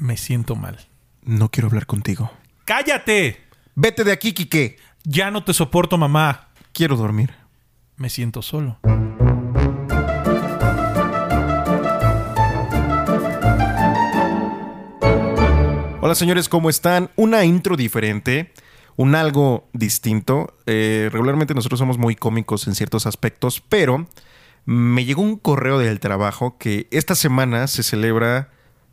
Me siento mal. No quiero hablar contigo. ¡Cállate! Vete de aquí, Quique. Ya no te soporto, mamá. Quiero dormir. Me siento solo. Hola señores, ¿cómo están? Una intro diferente, un algo distinto. Eh, regularmente nosotros somos muy cómicos en ciertos aspectos, pero me llegó un correo del trabajo que esta semana se celebra,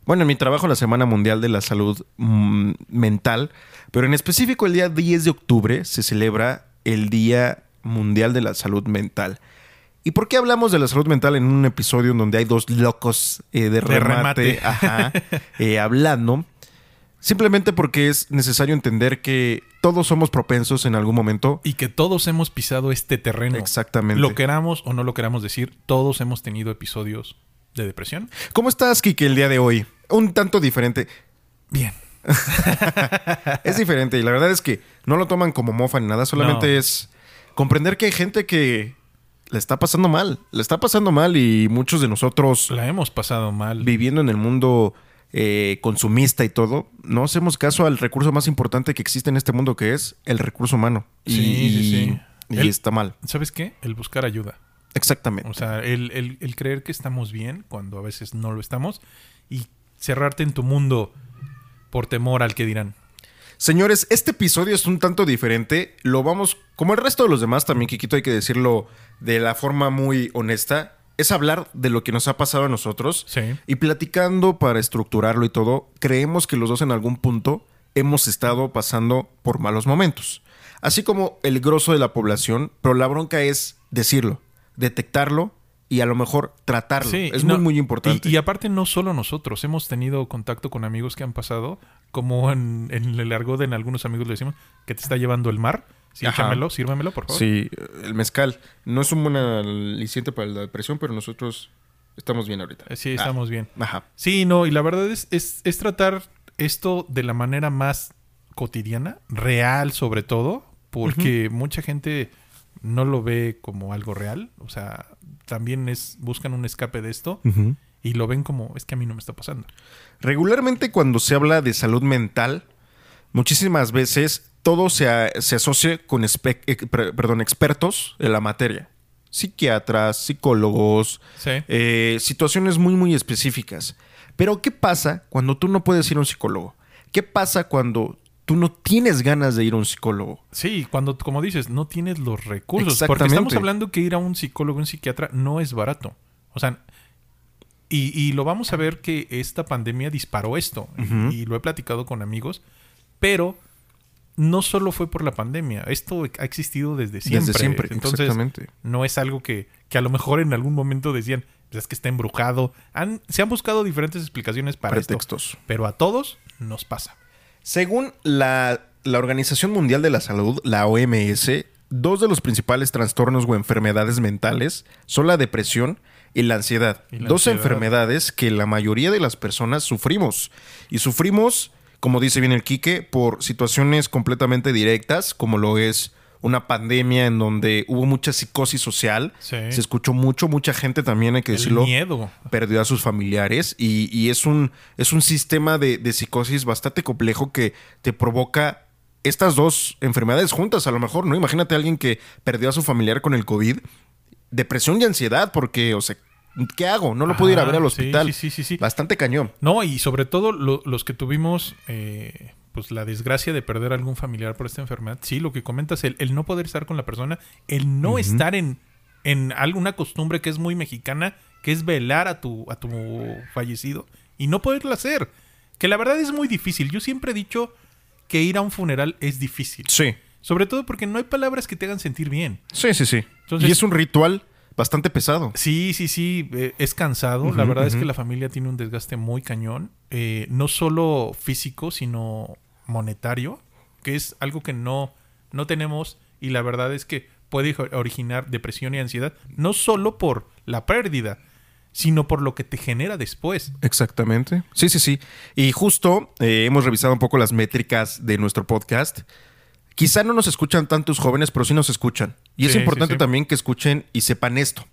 bueno, en mi trabajo la Semana Mundial de la Salud mm, Mental, pero en específico el día 10 de octubre se celebra el Día Mundial de la Salud Mental. ¿Y por qué hablamos de la salud mental en un episodio en donde hay dos locos eh, de remate, remate. ajá, eh, hablando? Simplemente porque es necesario entender que todos somos propensos en algún momento. Y que todos hemos pisado este terreno. Exactamente. Lo queramos o no lo queramos decir, todos hemos tenido episodios de depresión. ¿Cómo estás, Kike, el día de hoy? Un tanto diferente. Bien. Es diferente y la verdad es que no lo toman como mofa ni nada, solamente No. es comprender que hay gente que le está pasando mal, le está pasando mal y muchos de nosotros La hemos pasado mal. viviendo en el mundo eh, consumista y todo, no hacemos caso al recurso más importante que existe en este mundo que es el recurso humano. Y, Sí, sí, sí. y El- está mal. ¿Sabes qué? El buscar ayuda. Exactamente. O sea, el, el- el creer que estamos bien cuando a veces no lo estamos y cerrarte en tu mundo por temor al que dirán. Señores, este episodio es un tanto diferente. Lo vamos, como el resto de los demás, también, Kikito, hay que decirlo de la forma muy honesta. Es hablar de lo que nos ha pasado a nosotros. Sí. Y platicando para estructurarlo y todo, creemos que los dos en algún punto hemos estado pasando por malos momentos. Así como el grosso de la población, pero la bronca es decirlo, detectarlo y a lo mejor tratarlo. Sí, es no, muy, muy importante. Y, y aparte, no solo nosotros, hemos tenido contacto con amigos que han pasado, como en, en el argot en algunos amigos le decimos, que te está llevando el mar. Sí, échamelo, sírvemelo, por favor. Sí, el mezcal. No es un buen aliciente para la depresión, pero nosotros estamos bien ahorita. Eh, Sí, estamos bien. Ah, ajá. Sí, no, y la verdad es, es, es tratar esto de la manera más cotidiana, real sobre todo, porque mucha gente no lo ve como algo real, o sea, también es buscan un escape de esto y lo ven como es que a mí no me está pasando. Regularmente cuando se habla de salud mental, muchísimas veces todo se, a- se asocia con espe- eh, per- perdón, expertos en la materia. Psiquiatras, psicólogos, Sí. eh, situaciones muy, muy específicas. Pero ¿qué pasa cuando tú no puedes ir a un psicólogo? ¿Qué pasa cuando tú no tienes ganas de ir a un psicólogo? Sí, cuando, como dices, no tienes los recursos. Porque estamos hablando que ir a un psicólogo, un psiquiatra, no es barato. O sea, y, y lo vamos a ver que esta pandemia disparó esto. Y lo he platicado con amigos. Pero no solo fue por la pandemia. Esto ha existido desde siempre. Desde siempre, Entonces, exactamente. no es algo que, que a lo mejor en algún momento decían, "Pues es que está embrujado. Han- se han buscado diferentes explicaciones para esto. Pretextos. Pero a todos nos pasa. Según la, la Organización Mundial de la Salud, la OMS, dos de los principales trastornos o enfermedades mentales son la depresión y la ansiedad. Y la dos ansiedad. enfermedades que la mayoría de las personas sufrimos. Y sufrimos, como dice bien el Quique, por situaciones completamente directas, como lo es una pandemia en donde hubo mucha psicosis social. Sí. Se escuchó mucho, mucha gente también, hay que El decirlo miedo. perdió a sus familiares y, y es, un, es un sistema de, de psicosis bastante complejo que te provoca estas dos enfermedades juntas, a lo mejor, ¿no? Imagínate a alguien que perdió a su familiar con el COVID, depresión y ansiedad, porque, o sea, ¿qué hago? No lo puedo ir a ver al hospital. sí, sí, sí, sí. Bastante cañón. No, y sobre todo lo- los que tuvimos eh, pues la desgracia de perder a algún familiar por esta enfermedad. Sí, lo que comentas, el, el no poder estar con la persona, el no estar en, en alguna costumbre que es muy mexicana, que es velar a tu, a tu fallecido y no poderlo hacer. Que la verdad es muy difícil. Yo siempre he dicho que ir a un funeral es difícil. Sí, Sobre todo porque no hay palabras que te hagan sentir bien. sí, sí, sí. Entonces- y es un ritual bastante pesado. Sí, sí, sí, eh, es cansado. la verdad es que la familia tiene un desgaste muy cañón, eh, no solo físico, sino monetario, que es algo que no, no tenemos y la verdad es que puede originar depresión y ansiedad, no solo por la pérdida, sino por lo que te genera después. Exactamente. Sí, sí, sí. Y justo eh, hemos revisado un poco las métricas de nuestro podcast. Quizá no nos escuchan tantos jóvenes, pero sí nos escuchan. Y es importante sí, sí. también que escuchen y sepan esto.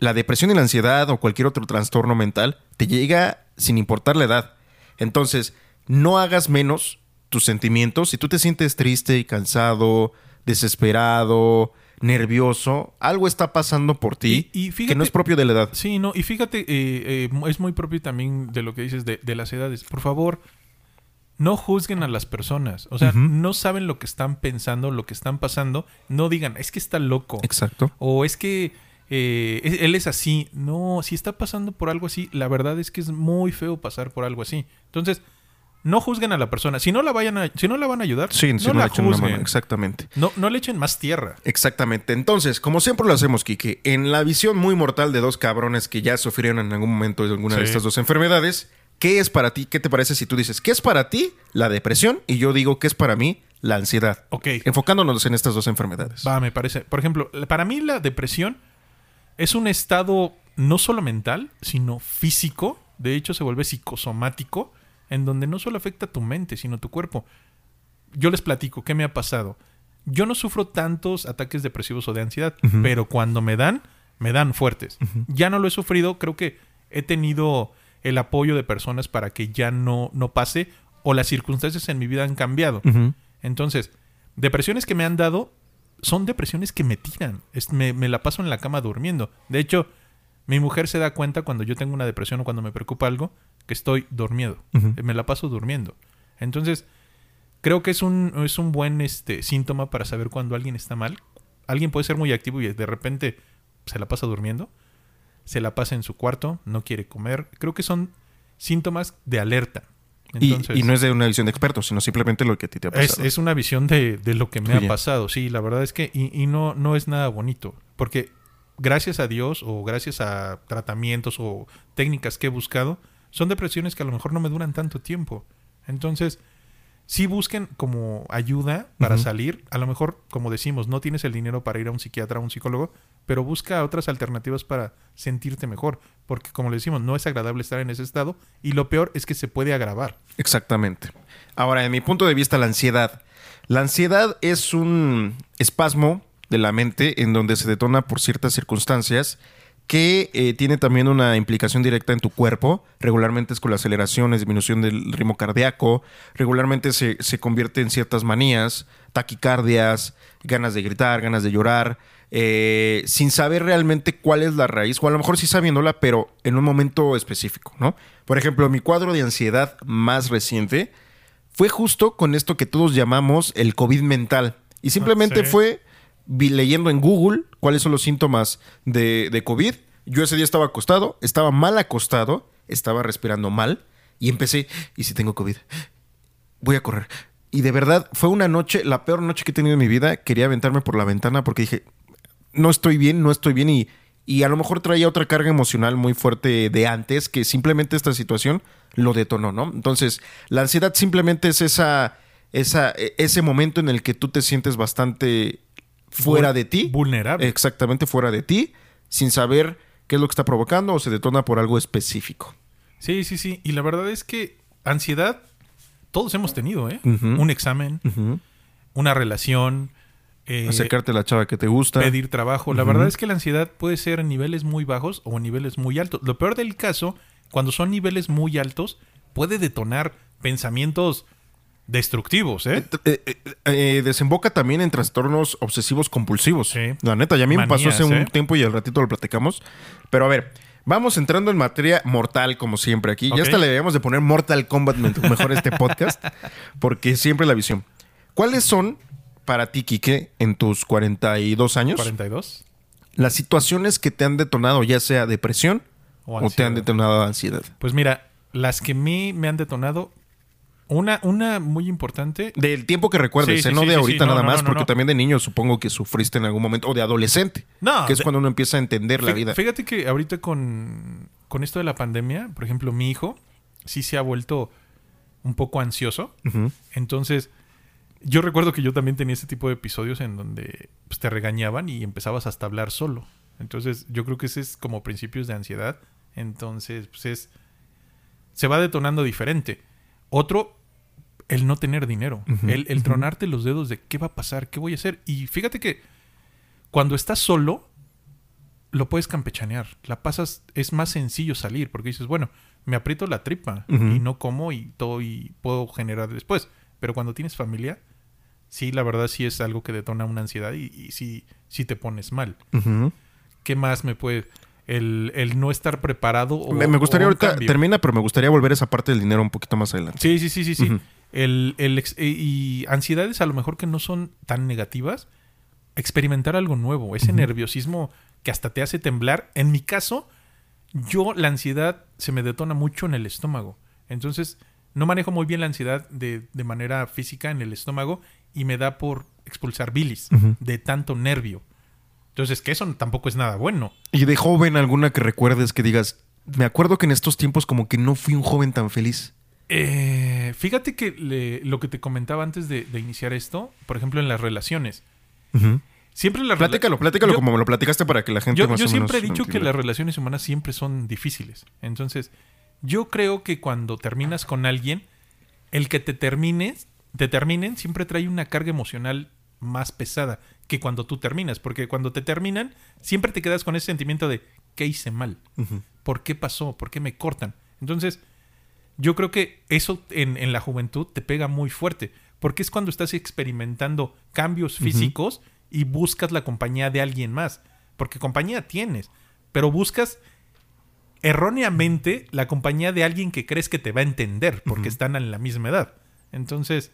La depresión y la ansiedad o cualquier otro trastorno mental te llega sin importar la edad. Entonces, no hagas menos tus sentimientos. Si tú te sientes triste y cansado, desesperado, nervioso, algo está pasando por ti Y- y que fíjate- no es propio de la edad. Sí, no, y fíjate, eh, eh, es muy propio también de lo que dices de, de las edades. Por favor, no juzguen a las personas. O sea, no saben lo que están pensando, lo que están pasando. No digan, es que está loco. Exacto. O es que eh, es- él es así. No, si está pasando por algo así, la verdad es que es muy feo pasar por algo así. Entonces, no juzguen a la persona. Si no la vayan a, si no la van a ayudar, Sí, no, si no la una juzguen. mano. Exactamente. No, no le echen más tierra. Exactamente. Entonces, como siempre lo hacemos, Kike, en la visión muy mortal de dos cabrones que ya sufrieron en algún momento de alguna de estas dos enfermedades, ¿qué es para ti? ¿Qué te parece si tú dices, ¿qué es para ti la depresión? Y yo digo, ¿qué es para mí la ansiedad? Ok. Enfocándonos en estas dos enfermedades. Va, me parece. Por ejemplo, para mí la depresión es un estado no solo mental, sino físico. De hecho, se vuelve psicosomático, en donde no solo afecta tu mente, sino tu cuerpo. Yo les platico qué me ha pasado. Yo no sufro tantos ataques depresivos o de ansiedad, pero cuando me dan, me dan fuertes. Ya no lo he sufrido, creo que he tenido el apoyo de personas para que ya no, no pase o las circunstancias en mi vida han cambiado. Entonces, depresiones que me han dado son depresiones que me tiran. Es- me, me la paso en la cama durmiendo. De hecho, mi mujer se da cuenta cuando yo tengo una depresión o cuando me preocupa algo que estoy dormido. Ujú. Me la paso durmiendo. Entonces, creo que es un, es un buen este, síntoma para saber cuando alguien está mal. Alguien puede ser muy activo y de repente se la pasa durmiendo. Se la pasa en su cuarto, no quiere comer. Creo que son síntomas de alerta. Y- Entonces, y, no es de una visión de expertos, sino simplemente lo que a ti te ha es, pasado. es una visión de, de lo que me Tuya. ha pasado. Sí, la verdad es que. Y, y no, no es nada bonito. Porque gracias a Dios o gracias a tratamientos o técnicas que he buscado, son depresiones que a lo mejor no me duran tanto tiempo. Entonces, sí busquen como ayuda para salir. A lo mejor, como decimos, no tienes el dinero para ir a un psiquiatra o a un psicólogo, pero busca otras alternativas para sentirte mejor. Porque, como le decimos, no es agradable estar en ese estado y lo peor es que se puede agravar. Exactamente. Ahora, en mi punto de vista, la ansiedad. La ansiedad es un espasmo de la mente en donde se detona por ciertas circunstancias que eh, tiene también una implicación directa en tu cuerpo. Regularmente es con la aceleración, es disminución del ritmo cardíaco. Regularmente se, se convierte en ciertas manías, taquicardias, ganas de gritar, ganas de llorar, eh, sin saber realmente cuál es la raíz, o a lo mejor sí sabiéndola, pero en un momento específico, ¿no? Por ejemplo, mi cuadro de ansiedad más reciente fue justo con esto que todos llamamos el COVID mental. Y simplemente Ah, sí. fue vi- leyendo en Google cuáles son los síntomas de, COVID. Yo ese día estaba acostado, estaba mal acostado, estaba respirando mal y empecé, ¿y si tengo COVID? Voy a correr. Y de verdad, fue una noche, la peor noche que he tenido en mi vida. Quería aventarme por la ventana porque dije, no estoy bien, no estoy bien y, y a lo mejor traía otra carga emocional muy fuerte de antes que simplemente esta situación lo detonó, ¿no? Entonces, la ansiedad simplemente es esa, esa, e- ese momento en el que tú te sientes bastante fuera de ti. vulnerable. Exactamente fuera de ti, sin saber qué es lo que está provocando o se detona por algo específico. Sí, sí, sí. Y la verdad es que ansiedad todos hemos tenido, ¿eh? Un examen, una relación, eh, Acercarte a la chava que te gusta. pedir trabajo. La verdad es que la ansiedad puede ser en niveles muy bajos o en niveles muy altos. Lo peor del caso, cuando son niveles muy altos, puede detonar pensamientos destructivos, ¿eh? Eh, eh, eh, desemboca también en trastornos obsesivos compulsivos. Sí. La neta, ya a mí me pasó hace un tiempo y al ratito lo platicamos. Pero a ver, vamos entrando en materia mortal, como siempre aquí. Ok. Ya hasta le debemos de poner Mortal Kombat me- mejor a este podcast, porque siempre la visión. ¿Cuáles son para ti, Quique, en tus 42 años, 42. las situaciones que te han detonado, ya sea depresión O o, te han detonado ansiedad? Pues mira, las que me, me han detonado, una, una muy importante Del tiempo que recuerdes, Sí, ¿eh? sí, no de sí, ahorita nada no, más, no, no, porque también de niño supongo que sufriste en algún momento, o de adolescente, No, que es de- cuando uno empieza a entender la vida. Fíjate que ahorita con, con esto de la pandemia, por ejemplo, mi hijo sí se ha vuelto un poco ansioso. Entonces, yo recuerdo que yo también tenía ese tipo de episodios en donde pues, te regañaban y empezabas hasta a hablar solo. Entonces, yo creo que ese es como principios de ansiedad. Entonces, pues es. Se va detonando diferente. Otro, el no tener dinero. El tronarte los dedos de qué va a pasar, qué voy a hacer. Y fíjate que cuando estás solo, lo puedes campechanear. La pasas, es más sencillo salir porque dices, bueno, me aprieto la tripa y no como y todo y puedo generar después. Pero cuando tienes familia, sí, la verdad sí es algo que detona una ansiedad y, y sí, sí te pones mal. ¿Qué más me puede...? El, el no estar preparado o, me, gustaría o ahorita, termina, pero me gustaría volver a esa parte del dinero un poquito más adelante. Sí, sí, sí, sí, sí. El, el y ansiedades a lo mejor que no son tan negativas. Experimentar algo nuevo. Ese nerviosismo que hasta te hace temblar. En mi caso, yo la ansiedad se me detona mucho en el estómago. Entonces, no manejo muy bien la ansiedad de, de manera física en el estómago y me da por expulsar bilis de tanto nervio. Entonces, que eso tampoco es nada bueno. Y de joven, alguna que recuerdes que digas, me acuerdo que en estos tiempos como que no fui un joven tan feliz. Eh, fíjate que le- lo que te comentaba antes de, de iniciar esto, por ejemplo, en las relaciones. Siempre las Platícalo, platícalo Yo- como me lo platicaste para que la gente Yo, más yo o menos siempre he dicho que las relaciones humanas siempre son difíciles. Entonces, yo creo que cuando terminas con alguien, el que te termines, te terminen siempre trae una carga emocional más pesada que cuando tú terminas. Porque cuando te terminan, siempre te quedas con ese sentimiento de ¿qué hice mal? ¿Por qué pasó? ¿Por qué me cortan? Entonces, yo creo que eso en, en la juventud te pega muy fuerte. Porque es cuando estás experimentando cambios físicos y buscas la compañía de alguien más. Porque compañía tienes, pero buscas erróneamente la compañía de alguien que crees que te va a entender porque están en la misma edad. Entonces,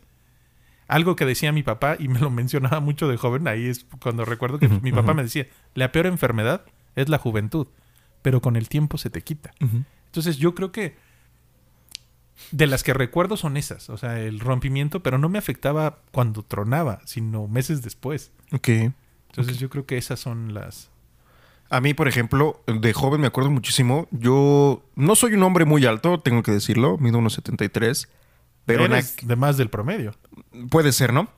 algo que decía mi papá y me lo mencionaba mucho de joven, ahí es cuando recuerdo que mi papá me decía, la peor enfermedad es la juventud, pero con el tiempo se te quita. Entonces yo creo que de las que recuerdo son esas, o sea, el rompimiento, pero no me afectaba cuando tronaba, sino meses después. Ok. Entonces yo creo que esas son las... A mí, por ejemplo, de joven me acuerdo muchísimo. Yo no soy un hombre muy alto, tengo que decirlo. Mido unos 73. Pero Eres de más del promedio. puede ser, ¿no?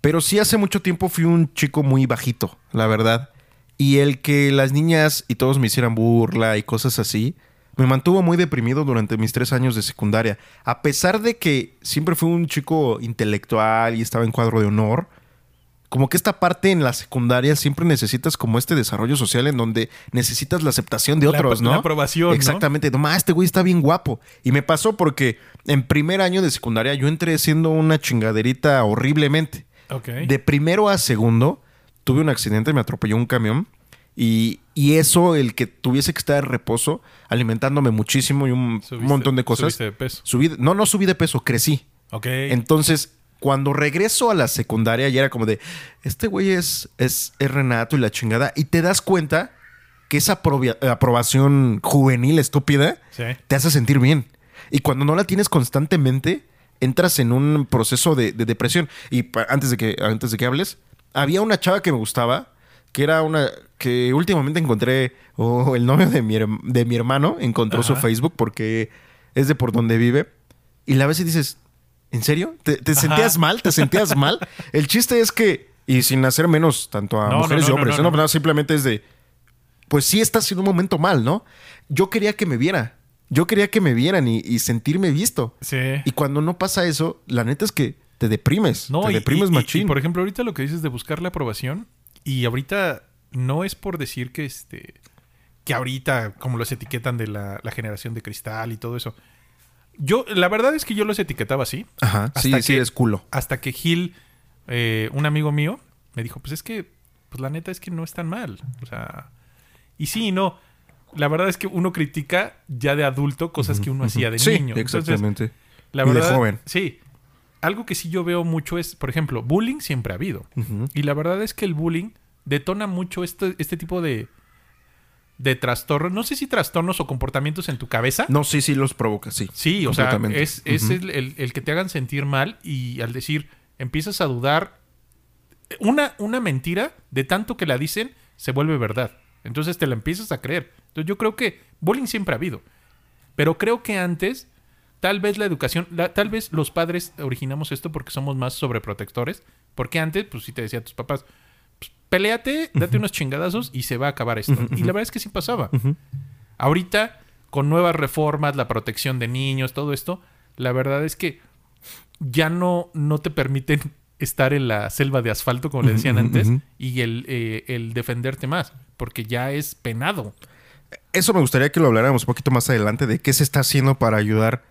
Pero sí hace mucho tiempo fui un chico muy bajito, la verdad. Y el que las niñas y todos me hicieran burla y cosas así, me mantuvo muy deprimido durante mis tres años de secundaria. A pesar de que siempre fui un chico intelectual y estaba en cuadro de honor, como que esta parte en la secundaria siempre necesitas como este desarrollo social en donde necesitas la aceptación de La- otros, la ¿no? aprobación, ¿no? Exactamente. No, "Ma, este güey está bien guapo. Y me pasó porque en primer año de secundaria yo entré siendo una chingaderita horriblemente. Ok. De primero a segundo tuve un accidente, me atropelló un camión. Y, y eso, el que tuviese que estar en reposo, alimentándome muchísimo y un Subiste- montón de cosas. subiste de peso. Subí no, no subí de peso, crecí. Ok. Entonces, cuando regreso a la secundaria, ya era como de, este güey es, es, es Renato y la chingada. Y te das cuenta que esa aprobación juvenil estúpida sí. te hace sentir bien. Y cuando no la tienes constantemente, entras en un proceso de, de depresión. Y antes de, que, antes de que hables, había una chava que me gustaba, que era una que últimamente encontré, o el novio de mi, de mi hermano encontró su. Facebook porque es de por donde vive. Y la ves y dices, ¿en serio? ¿Te, sentías mal? ¿Te sentías mal? El chiste es que, y sin hacer menos tanto a No, mujeres no, y hombres, simplemente es de, pues sí estás en un momento mal, ¿no? Yo quería que me viera. Yo quería que me vieran y, y sentirme visto. Sí. Y cuando no pasa eso, la neta es que te deprimes. No, te y- deprimes y- machín. por ejemplo, ahorita lo que dices de buscar la aprobación, y ahorita no es por decir que este. que ahorita, como los etiquetan de la, la generación de cristal y todo eso. Yo, la verdad es que yo los etiquetaba así. Ajá, sí, hasta sí que- eres culo. Hasta que Gil, eh, un amigo mío, me dijo: Pues es que, pues la neta es que no es tan mal. O sea. Y sí y no. La verdad es que uno critica ya de adulto cosas que uno hacía de sí, niño. Entonces, exactamente. la Y de verdad, joven. Sí. Algo que sí yo veo mucho es, por ejemplo, bullying siempre ha habido. Y la verdad es que el bullying detona mucho este, este tipo de, de trastornos. No sé si trastornos o comportamientos en tu cabeza. No, sí, sí los provoca, sí. Sí, o sea, es, es el, el- el que te hagan sentir mal y al decir, empiezas a dudar. Una, una mentira, de tanto que la dicen, se vuelve verdad. Entonces te la empiezas a creer. Entonces yo creo que bullying siempre ha habido. Pero creo que antes, tal vez la educación, la- tal vez los padres originamos esto porque somos más sobreprotectores. Porque antes, pues sí te decía a tus papás, pues, peléate, date unos chingadazos y se va a acabar esto. Y la verdad es que sí pasaba. Ahorita, con nuevas reformas, la protección de niños, todo esto, la verdad es que ya no, no te permiten estar en la selva de asfalto, como le decían antes, y el, eh, el defenderte más, porque ya es penado. eso me gustaría que lo habláramos un poquito más adelante de qué se está haciendo para ayudar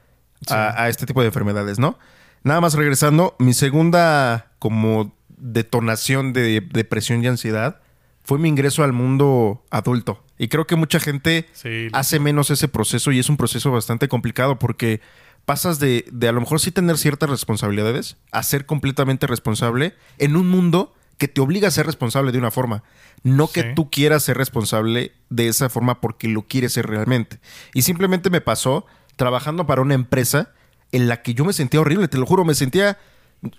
Sí. a, a este tipo de enfermedades, ¿no? Nada más regresando, mi segunda como detonación de depresión y ansiedad fue mi ingreso al mundo adulto. Y creo que mucha gente Sí. hace menos ese proceso y es un proceso bastante complicado porque pasas de, de a lo mejor sí tener ciertas responsabilidades a ser completamente responsable en un mundo que te obliga a ser responsable de una forma. No que tú quieras ser responsable de esa forma porque lo quieres ser realmente. Y simplemente me pasó trabajando para una empresa en la que yo me sentía horrible, te lo juro, me sentía,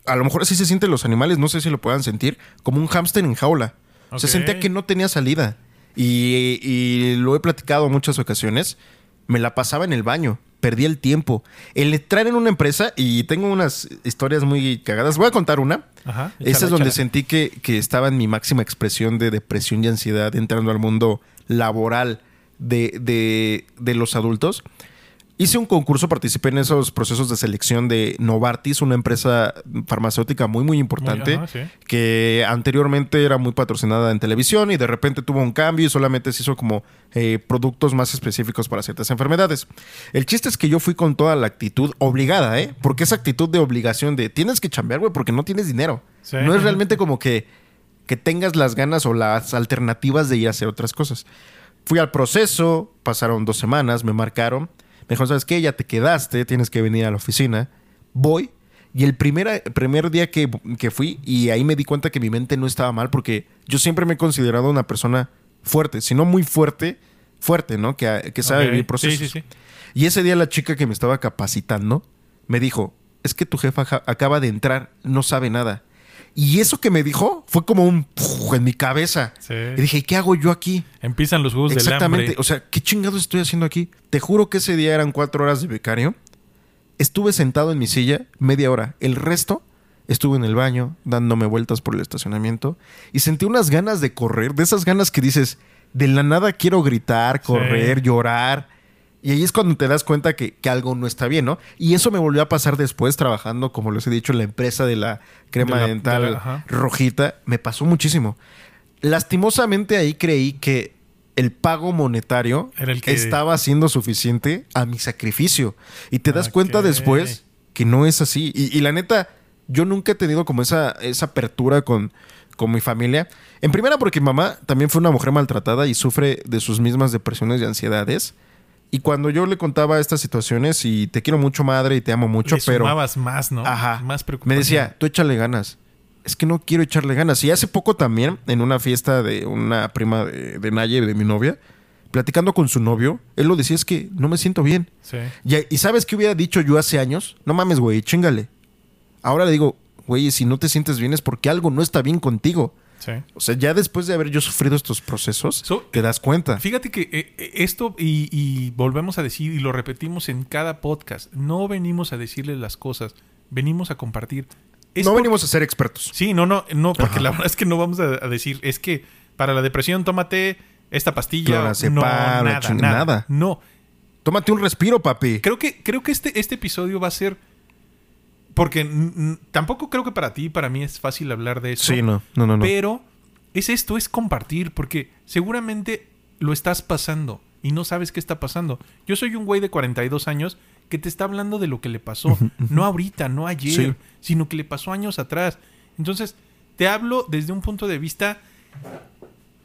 a lo mejor así se sienten los animales, no sé si lo puedan sentir, como un hámster en jaula. Se Ok. sentía que no tenía salida. Y, y lo he platicado en muchas ocasiones. Me la pasaba en el baño. Perdí el tiempo. El entrar en una empresa, y tengo unas historias muy cagadas. Voy a contar una. Ajá. Esa es donde échala. sentí que, que estaba en mi máxima expresión de depresión y ansiedad entrando al mundo laboral de, de- de los adultos. Hice un concurso, participé en esos procesos de selección de Novartis, una empresa farmacéutica muy, muy importante, ajá, sí. que anteriormente era muy patrocinada en televisión y de repente tuvo un cambio y solamente se hizo como eh, productos más específicos para ciertas enfermedades. El chiste es que yo fui con toda la actitud obligada, ¿eh? Porque esa actitud de obligación de tienes que chambear, güey, porque no tienes dinero. Sí. No es realmente como que, que tengas las ganas o las alternativas de ir a hacer otras cosas. Fui al proceso, pasaron dos semanas, me marcaron. Me dijeron, ¿sabes qué? Ya te quedaste, tienes que venir a la oficina. Voy. Y el primer, primer día que, que fui, y ahí me di cuenta que mi mente no estaba mal, porque yo siempre me he considerado una persona fuerte, si no muy fuerte, fuerte, ¿no? Que, que sabe Ok. vivir procesos. Sí, sí, sí. Y ese día la chica que me estaba capacitando me dijo, es que tu jefa acaba de entrar, no sabe nada. Y eso que me dijo fue como un ¡puf! en mi cabeza. Sí. Y dije, ¿qué hago yo aquí? Empiezan los juegos del Exactamente. hambre. O sea, ¿qué chingados estoy haciendo aquí? Te juro que ese día eran cuatro horas de becario. Estuve sentado en mi silla media hora. El resto estuve en el baño, dándome vueltas por el estacionamiento. Y sentí unas ganas de correr, de esas ganas que dices, de la nada quiero gritar, correr, llorar. Y ahí es cuando te das cuenta que, que algo no está bien, ¿no? Y eso me volvió a pasar después trabajando, como les he dicho, en la empresa de la crema De la- dental de la- ajá. rojita. Me pasó muchísimo. Lastimosamente ahí creí que el pago monetario Era el que- estaba siendo suficiente a mi sacrificio. Y te das cuenta después que no es así. Y, y la neta, yo nunca he tenido como esa, esa apertura con, con mi familia. En primera porque mi mamá también fue una mujer maltratada y sufre de sus mismas depresiones y ansiedades. Y cuando yo le contaba estas situaciones y te quiero mucho madre y te amo mucho, Le pero... sumabas más, ¿no? Ajá. Más Me decía, tú échale ganas. Es que no quiero echarle ganas. Y hace poco también, en una fiesta de una prima de, de Naye, de mi novia, platicando con su novio, él lo decía, es que no me siento bien. Sí. Y, y ¿sabes qué hubiera dicho yo hace años? No mames, güey, chingale. Ahora le digo, güey, si no te sientes bien es porque algo no está bien contigo. Sí. O sea, ya después de haber yo sufrido estos procesos, So- te das cuenta. Fíjate que eh, eh, esto, y, y volvemos a decir, y lo repetimos en cada podcast, no venimos a decirles las cosas, venimos a compartir. Es no venimos a ser expertos. Sí, no, no, no, porque Ajá. la verdad es que no vamos a, a decir, es que para la depresión tómate esta pastilla. No, nada, nada. No, Tómate un respiro, papi. creo que, creo que este, este episodio va a ser... Porque tampoco creo que para ti, para mí es fácil hablar de eso. Sí, no, no, no. no. Pero es esto, es compartir, porque seguramente lo estás pasando y no sabes qué está pasando. Yo soy un güey de 42 años que te está hablando de lo que le pasó, no ahorita, no ayer, Sí. sino que le pasó años atrás. Entonces, te hablo desde un punto de vista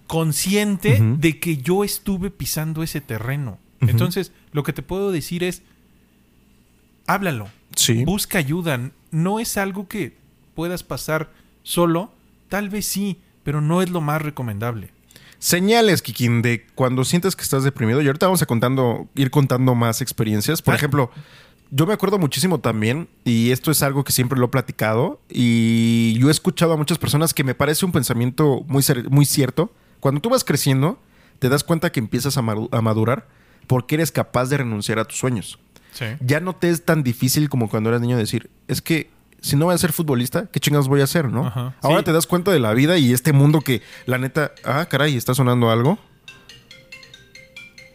consciente de que yo estuve pisando ese terreno. Entonces, lo que te puedo decir es, háblalo, Sí. Busca ayuda. No es algo que puedas pasar solo. Tal vez sí, pero no es lo más recomendable. Señales, Kikín, de cuando sientes que estás deprimido. Y ahorita vamos a contando, ir contando más experiencias. Por Ah. ejemplo, yo me acuerdo muchísimo también, y esto es algo que siempre lo he platicado, y yo he escuchado a muchas personas que me parece un pensamiento muy, muy cierto. Cuando tú vas creciendo, te das cuenta que empiezas a madurar porque eres capaz de renunciar a tus sueños. Sí. Ya no te es tan difícil como cuando eras niño decir, es que si no voy a ser futbolista, ¿qué chingados voy a hacer, no? Ajá, Ahora sí. te das cuenta de la vida y este mundo que, la neta, ah, caray, está sonando algo.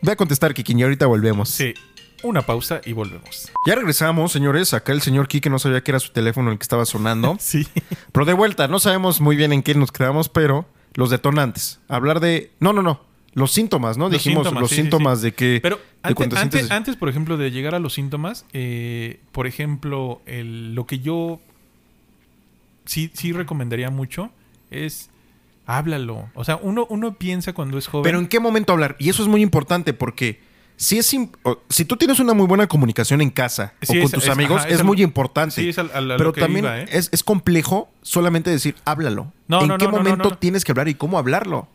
Voy a contestar, Kiki, y ahorita volvemos. Sí. Una pausa y volvemos. Ya regresamos, señores. Acá el señor Kike no sabía que era su teléfono el que estaba sonando. Sí. pero de vuelta, no sabemos muy bien en qué nos quedamos, pero los detonantes. Hablar de. No, no, no. Los síntomas, ¿no? Los Dijimos síntomas, los sí, sí, síntomas de que... Pero antes, antes, antes, por ejemplo, de llegar a los síntomas, eh, por ejemplo, el- lo que yo sí, sí recomendaría mucho es háblalo. O sea, uno, uno piensa cuando es joven. Pero ¿en qué momento hablar? Y eso es muy importante porque si es si tú tienes una muy buena comunicación en casa Sí, o con es- tus es- amigos, ajá, es, es al- muy importante. Sí, es al- al- Pero también iba, ¿eh? es, es complejo solamente decir, háblalo. No, ¿En no, qué no, momento tienes que hablar y cómo hablarlo?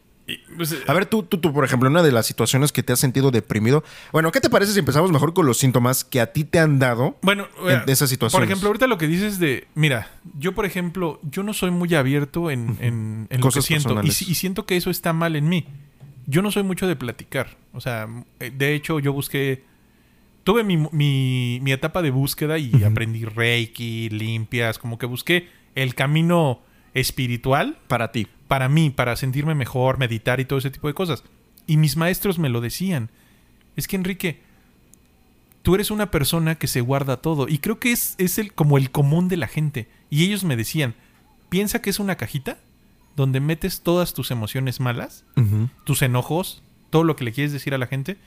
Pues, eh, A ver, tú, tú, tú, por ejemplo, una de las situaciones que te has sentido deprimido. Bueno, ¿qué te parece si empezamos mejor con los síntomas que a ti te han dado? Bueno, en- de esas Por situaciones. ejemplo, ahorita lo que dices de, mira, yo por ejemplo, yo no soy muy abierto en, en- en lo que Cosas siento personales. y siento que eso está mal en mí. Yo no soy mucho de platicar. O sea, eh, de hecho yo busqué, tuve mi, mi- mi etapa de búsqueda y aprendí reiki, limpias, como que busqué el camino espiritual Para ti. Para mí, para sentirme mejor, meditar y todo ese tipo de cosas. Y mis maestros me lo decían. Es que Enrique, tú eres una persona que se guarda todo. Y creo que es, es el, como el común de la gente. Y ellos me decían, piensa que es una cajita donde metes todas tus emociones malas, tus enojos, todo lo que le quieres decir a la gente.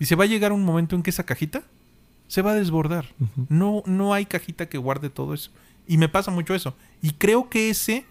Y se va a llegar un momento en que esa cajita se va a desbordar. no, no hay cajita que guarde todo eso. Y me pasa mucho eso. Y creo que ese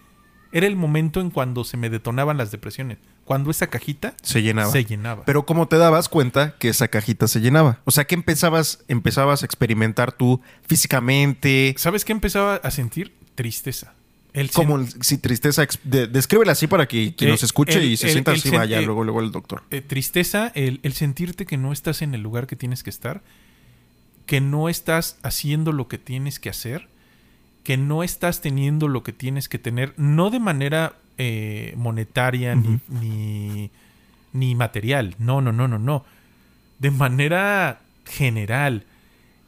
era el momento en cuando se me detonaban las depresiones. Cuando esa cajita Se llenaba. se llenaba. Pero ¿cómo te dabas cuenta que esa cajita se llenaba? O sea, ¿qué empezabas, empezabas a experimentar tú físicamente? ¿Sabes qué empezaba a sentir? Tristeza. El Como el- si tristeza, de- descríbela así para que quien Eh, nos escuche el- y se sienta así, vaya, luego, luego el doctor. eh, tristeza, el, el sentirte que no estás en el lugar que tienes que estar, que no estás haciendo lo que tienes que hacer, que no estás teniendo lo que tienes que tener, no de manera eh, monetaria ni- ni, ni material, no, no, no, no, no, de manera general.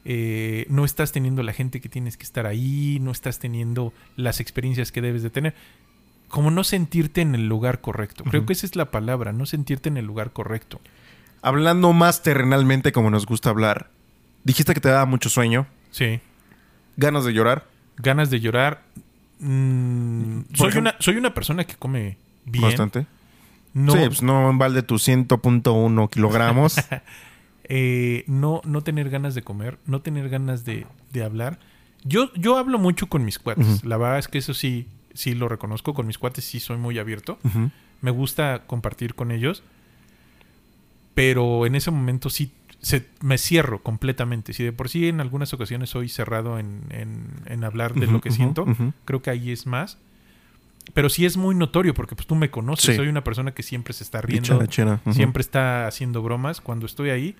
eh, no estás teniendo la gente que tienes que estar ahí, no estás teniendo las experiencias que debes de tener. Como no sentirte en el lugar correcto. Creo que esa es la palabra, no sentirte en el lugar correcto. Hablando más terrenalmente como nos gusta hablar, dijiste que te daba mucho sueño, Sí. ganas de llorar, Ganas de llorar. Mm, soy, ejemplo- una, soy una persona que come bien. bastante. No, Sí, pues no en balde tus 100.1 kilogramos. eh, no, no tener ganas de comer, no tener ganas de, de hablar. Yo, yo hablo mucho con mis cuates. La verdad es que eso sí, sí lo reconozco. Con mis cuates sí soy muy abierto. Me gusta compartir con ellos. Pero en ese momento sí se- me cierro completamente. Si de por sí en algunas ocasiones soy cerrado en, en- en hablar de lo que siento, creo que ahí es más. Pero sí es muy notorio porque pues tú me conoces. Sí. Soy una persona que siempre se está riendo, siempre está haciendo bromas. Cuando estoy ahí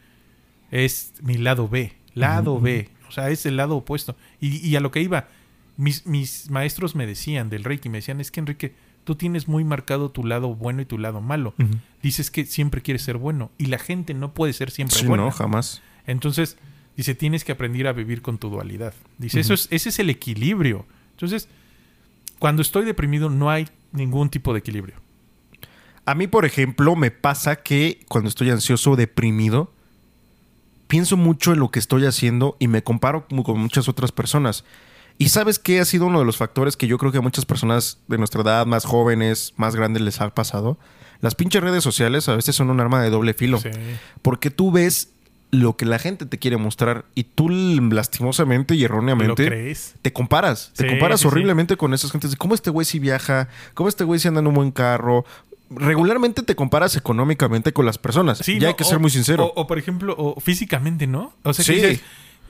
es mi lado B, lado B. O sea, es el lado opuesto. Y, y a lo que iba, mis, mis maestros me decían del Reiki, me decían, es que Enrique, tú tienes muy marcado tu lado bueno y tu lado malo. Dices que siempre quieres ser bueno y la gente no puede ser siempre Sí, buena. no, jamás. Entonces, dice, tienes que aprender a vivir con tu dualidad. Dice, eso es, ese es el equilibrio. Entonces, cuando estoy deprimido no hay ningún tipo de equilibrio. A mí, por ejemplo, me pasa que cuando estoy ansioso o deprimido, pienso mucho en lo que estoy haciendo y me comparo con muchas otras personas. Y sabes qué ha sido uno de los factores que yo creo que a muchas personas de nuestra edad, más jóvenes, más grandes, les ha pasado. Las pinches redes sociales a veces son un arma de doble filo. Sí. Porque tú ves lo que la gente te quiere mostrar y tú lastimosamente y ¿Lo erróneamente crees? te comparas. Te comparas sí, horriblemente con esas gentes. ¿Cómo este güey sí viaja? ¿Cómo este güey sí anda en un buen carro? Regularmente te comparas económicamente con las personas. Sí, ya no, hay que o- ser muy sincero. O, o, por ejemplo, o físicamente, ¿no? O sea, que Sí. dices,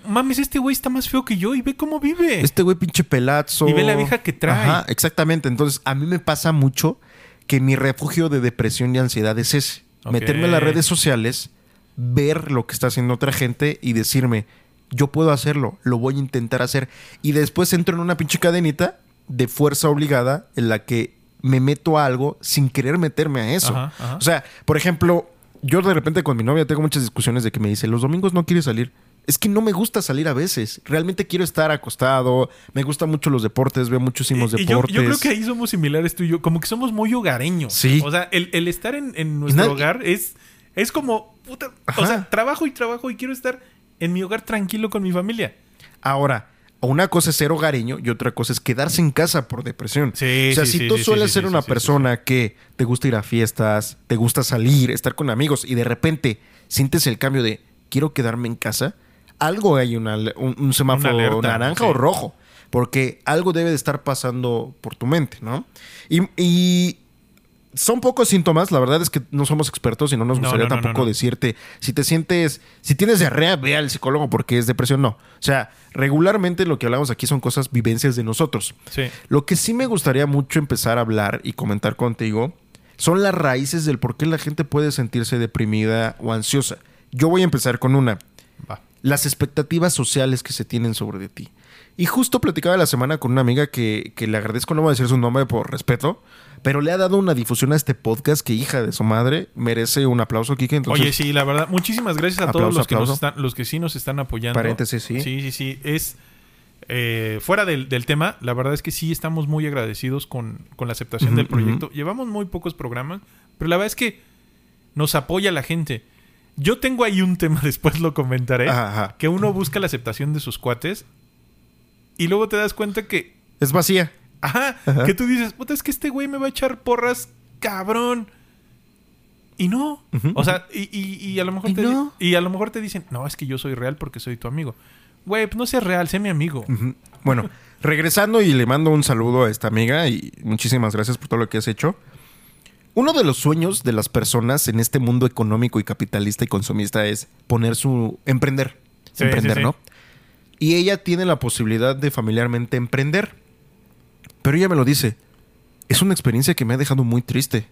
mames, este güey está más feo que yo y ve cómo vive. este güey pinche pelazo. Y ve la vieja que trae. Ajá, exactamente. Entonces, a mí me pasa mucho que mi refugio de depresión y ansiedad es ese. Meterme en las redes sociales, ver lo que está haciendo otra gente y decirme, yo puedo hacerlo, lo voy a intentar hacer. Y después entro en una pinche cadenita de fuerza obligada en la que me meto a algo sin querer meterme a eso. Ajá, ajá. O sea, por ejemplo, yo de repente con mi novia tengo muchas discusiones de que me dice, los domingos no quieres salir. Es que no me gusta salir a veces. Realmente quiero estar acostado. Me gustan mucho los deportes, veo muchísimos Y- y yo, deportes. yo creo que ahí somos similares tú y yo. Como que somos muy hogareños. Sí. O sea, el, el estar en, en nuestro nadie- hogar es, es como. puta, o sea, trabajo y trabajo y quiero estar en mi hogar tranquilo con mi familia. Ahora, una cosa es ser hogareño y otra cosa es quedarse en casa por depresión. Sí, o sea, sí, si tú sí, sueles ser una persona que te gusta ir a fiestas, te gusta salir, estar con amigos y de repente sientes el cambio de quiero quedarme en casa, algo hay una, un, un semáforo Una alerta, naranja sí. o rojo. Porque algo debe de estar pasando por tu mente, ¿no? Y, y son pocos síntomas, la verdad es que no somos expertos y no nos No, gustaría no, no, tampoco no, decirte, si te sientes, si tienes diarrea, ve al psicólogo porque es depresión, no. O sea, regularmente lo que hablamos aquí son cosas, vivencias de nosotros. Sí. Lo que sí me gustaría mucho empezar a hablar y comentar contigo son las raíces del por qué la gente puede sentirse deprimida o ansiosa. Yo voy a empezar con una. Las expectativas sociales que se tienen sobre de ti. Y justo platicaba la semana con una amiga que, que le agradezco, no voy a decir su nombre por respeto, pero le ha dado una difusión a este podcast que hija de su madre merece un aplauso, Kike. Entonces, Oye, sí, la verdad, muchísimas gracias a todos los que, nos están, los que sí nos están apoyando. Paréntesis, sí. Sí, sí, sí. Es eh, fuera del, del tema, la verdad es que sí estamos muy agradecidos con, con la aceptación del proyecto. Llevamos muy pocos programas, pero la verdad es que nos apoya la gente. Yo tengo ahí un tema, después lo comentaré, Ajá, ajá. que uno busca la aceptación de sus cuates y luego te das cuenta que es vacía. Ajá, Ajá. que tú dices, puta, es que este güey me va a echar porras, cabrón. Y no. O sea, y, y- y a lo mejor Y te, no. y a lo mejor te dicen, no, es que yo soy real porque soy tu amigo. Güey, pues no seas real, sé mi amigo. Bueno, regresando y le mando un saludo a esta amiga y muchísimas gracias por todo lo que has hecho. Uno de los sueños de las personas en este mundo económico y capitalista y consumista es poner su emprender, Sí, emprender, sí, sí. ¿no? Y ella tiene la posibilidad de familiarmente emprender. Pero ella me lo dice, es una experiencia que me ha dejado muy triste.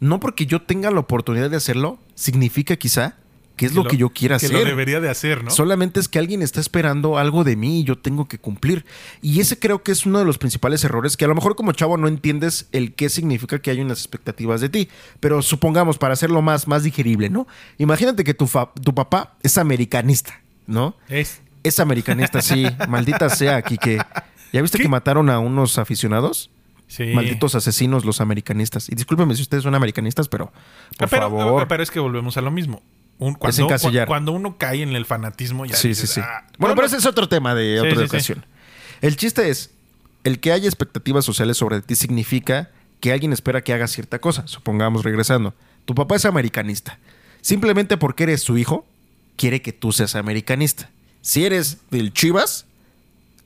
No porque yo tenga la oportunidad de hacerlo, significa quizá que es lo, que yo quiera que hacer. lo debería de hacer, ¿no? Solamente es que alguien está esperando algo de mí y yo tengo que cumplir. Y ese creo que es uno de los principales errores que a lo mejor como chavo no entiendes el qué significa que hay unas expectativas de ti. Pero supongamos, para hacerlo más, más digerible, ¿no? Imagínate que tu, fa- tu papá es americanista, ¿no? Es. Es americanista, sí. Maldita sea, que ¿Ya viste ¿Qué? que mataron a unos aficionados? Sí. Malditos asesinos los americanistas. Y discúlpenme si ustedes son americanistas, pero por Ah, pero, favor. pero es que volvemos a lo mismo. Un- cuando, cuando uno cae en el fanatismo, ya Sí, dices, sí, sí. "Ah". bueno, No, pero ese es otro tema de otra ocasión. El chiste es, el que haya expectativas sociales sobre ti significa que alguien espera que hagas cierta cosa. Supongamos, regresando, tu papá es americanista. Simplemente porque eres su hijo, quiere que tú seas americanista. Si eres del Chivas,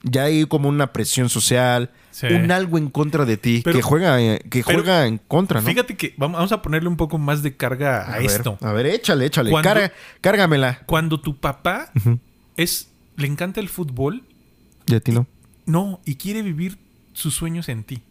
ya hay como una presión social, Sí. un algo en contra de ti Pero- que juega, eh, que juega en contra, ¿no? Fíjate que vamos a ponerle un poco más de carga a, ver, esto. a ver, échale, échale. Cuando- Carga- cárgamela. Cuando tu papá es le encanta el fútbol, ¿Y a ti no? no, y quiere vivir sus sueños en ti.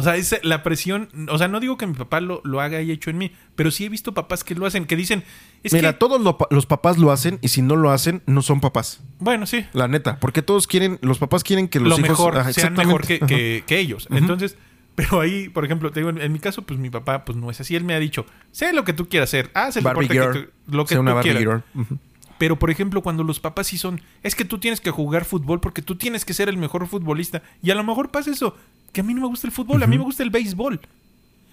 O sea, es la presión, o sea, no digo que mi papá lo, lo haga y hecho en mí, pero sí he visto papás que lo hacen, que dicen, es Mira, que, todos lo- los papás lo hacen y si no lo hacen, no son papás. bueno, sí, La neta, porque todos quieren, los papás quieren que los lo hijos mejor, Ajá, sean mejor que, que- que ellos. Entonces, pero ahí, por ejemplo, te digo, en, en mi caso, pues mi papá, pues no es así. Él me ha dicho, sé lo que tú quieras hacer, haz el. Barbie que girl. tú- lo que Sea tú una Barbie quieras. girl. Ujú. Pero, por ejemplo, cuando los papás sí son, es que tú tienes que jugar fútbol porque tú tienes que ser el mejor futbolista. Y a lo mejor pasa eso, que a mí no me gusta el fútbol, a mí me gusta el béisbol.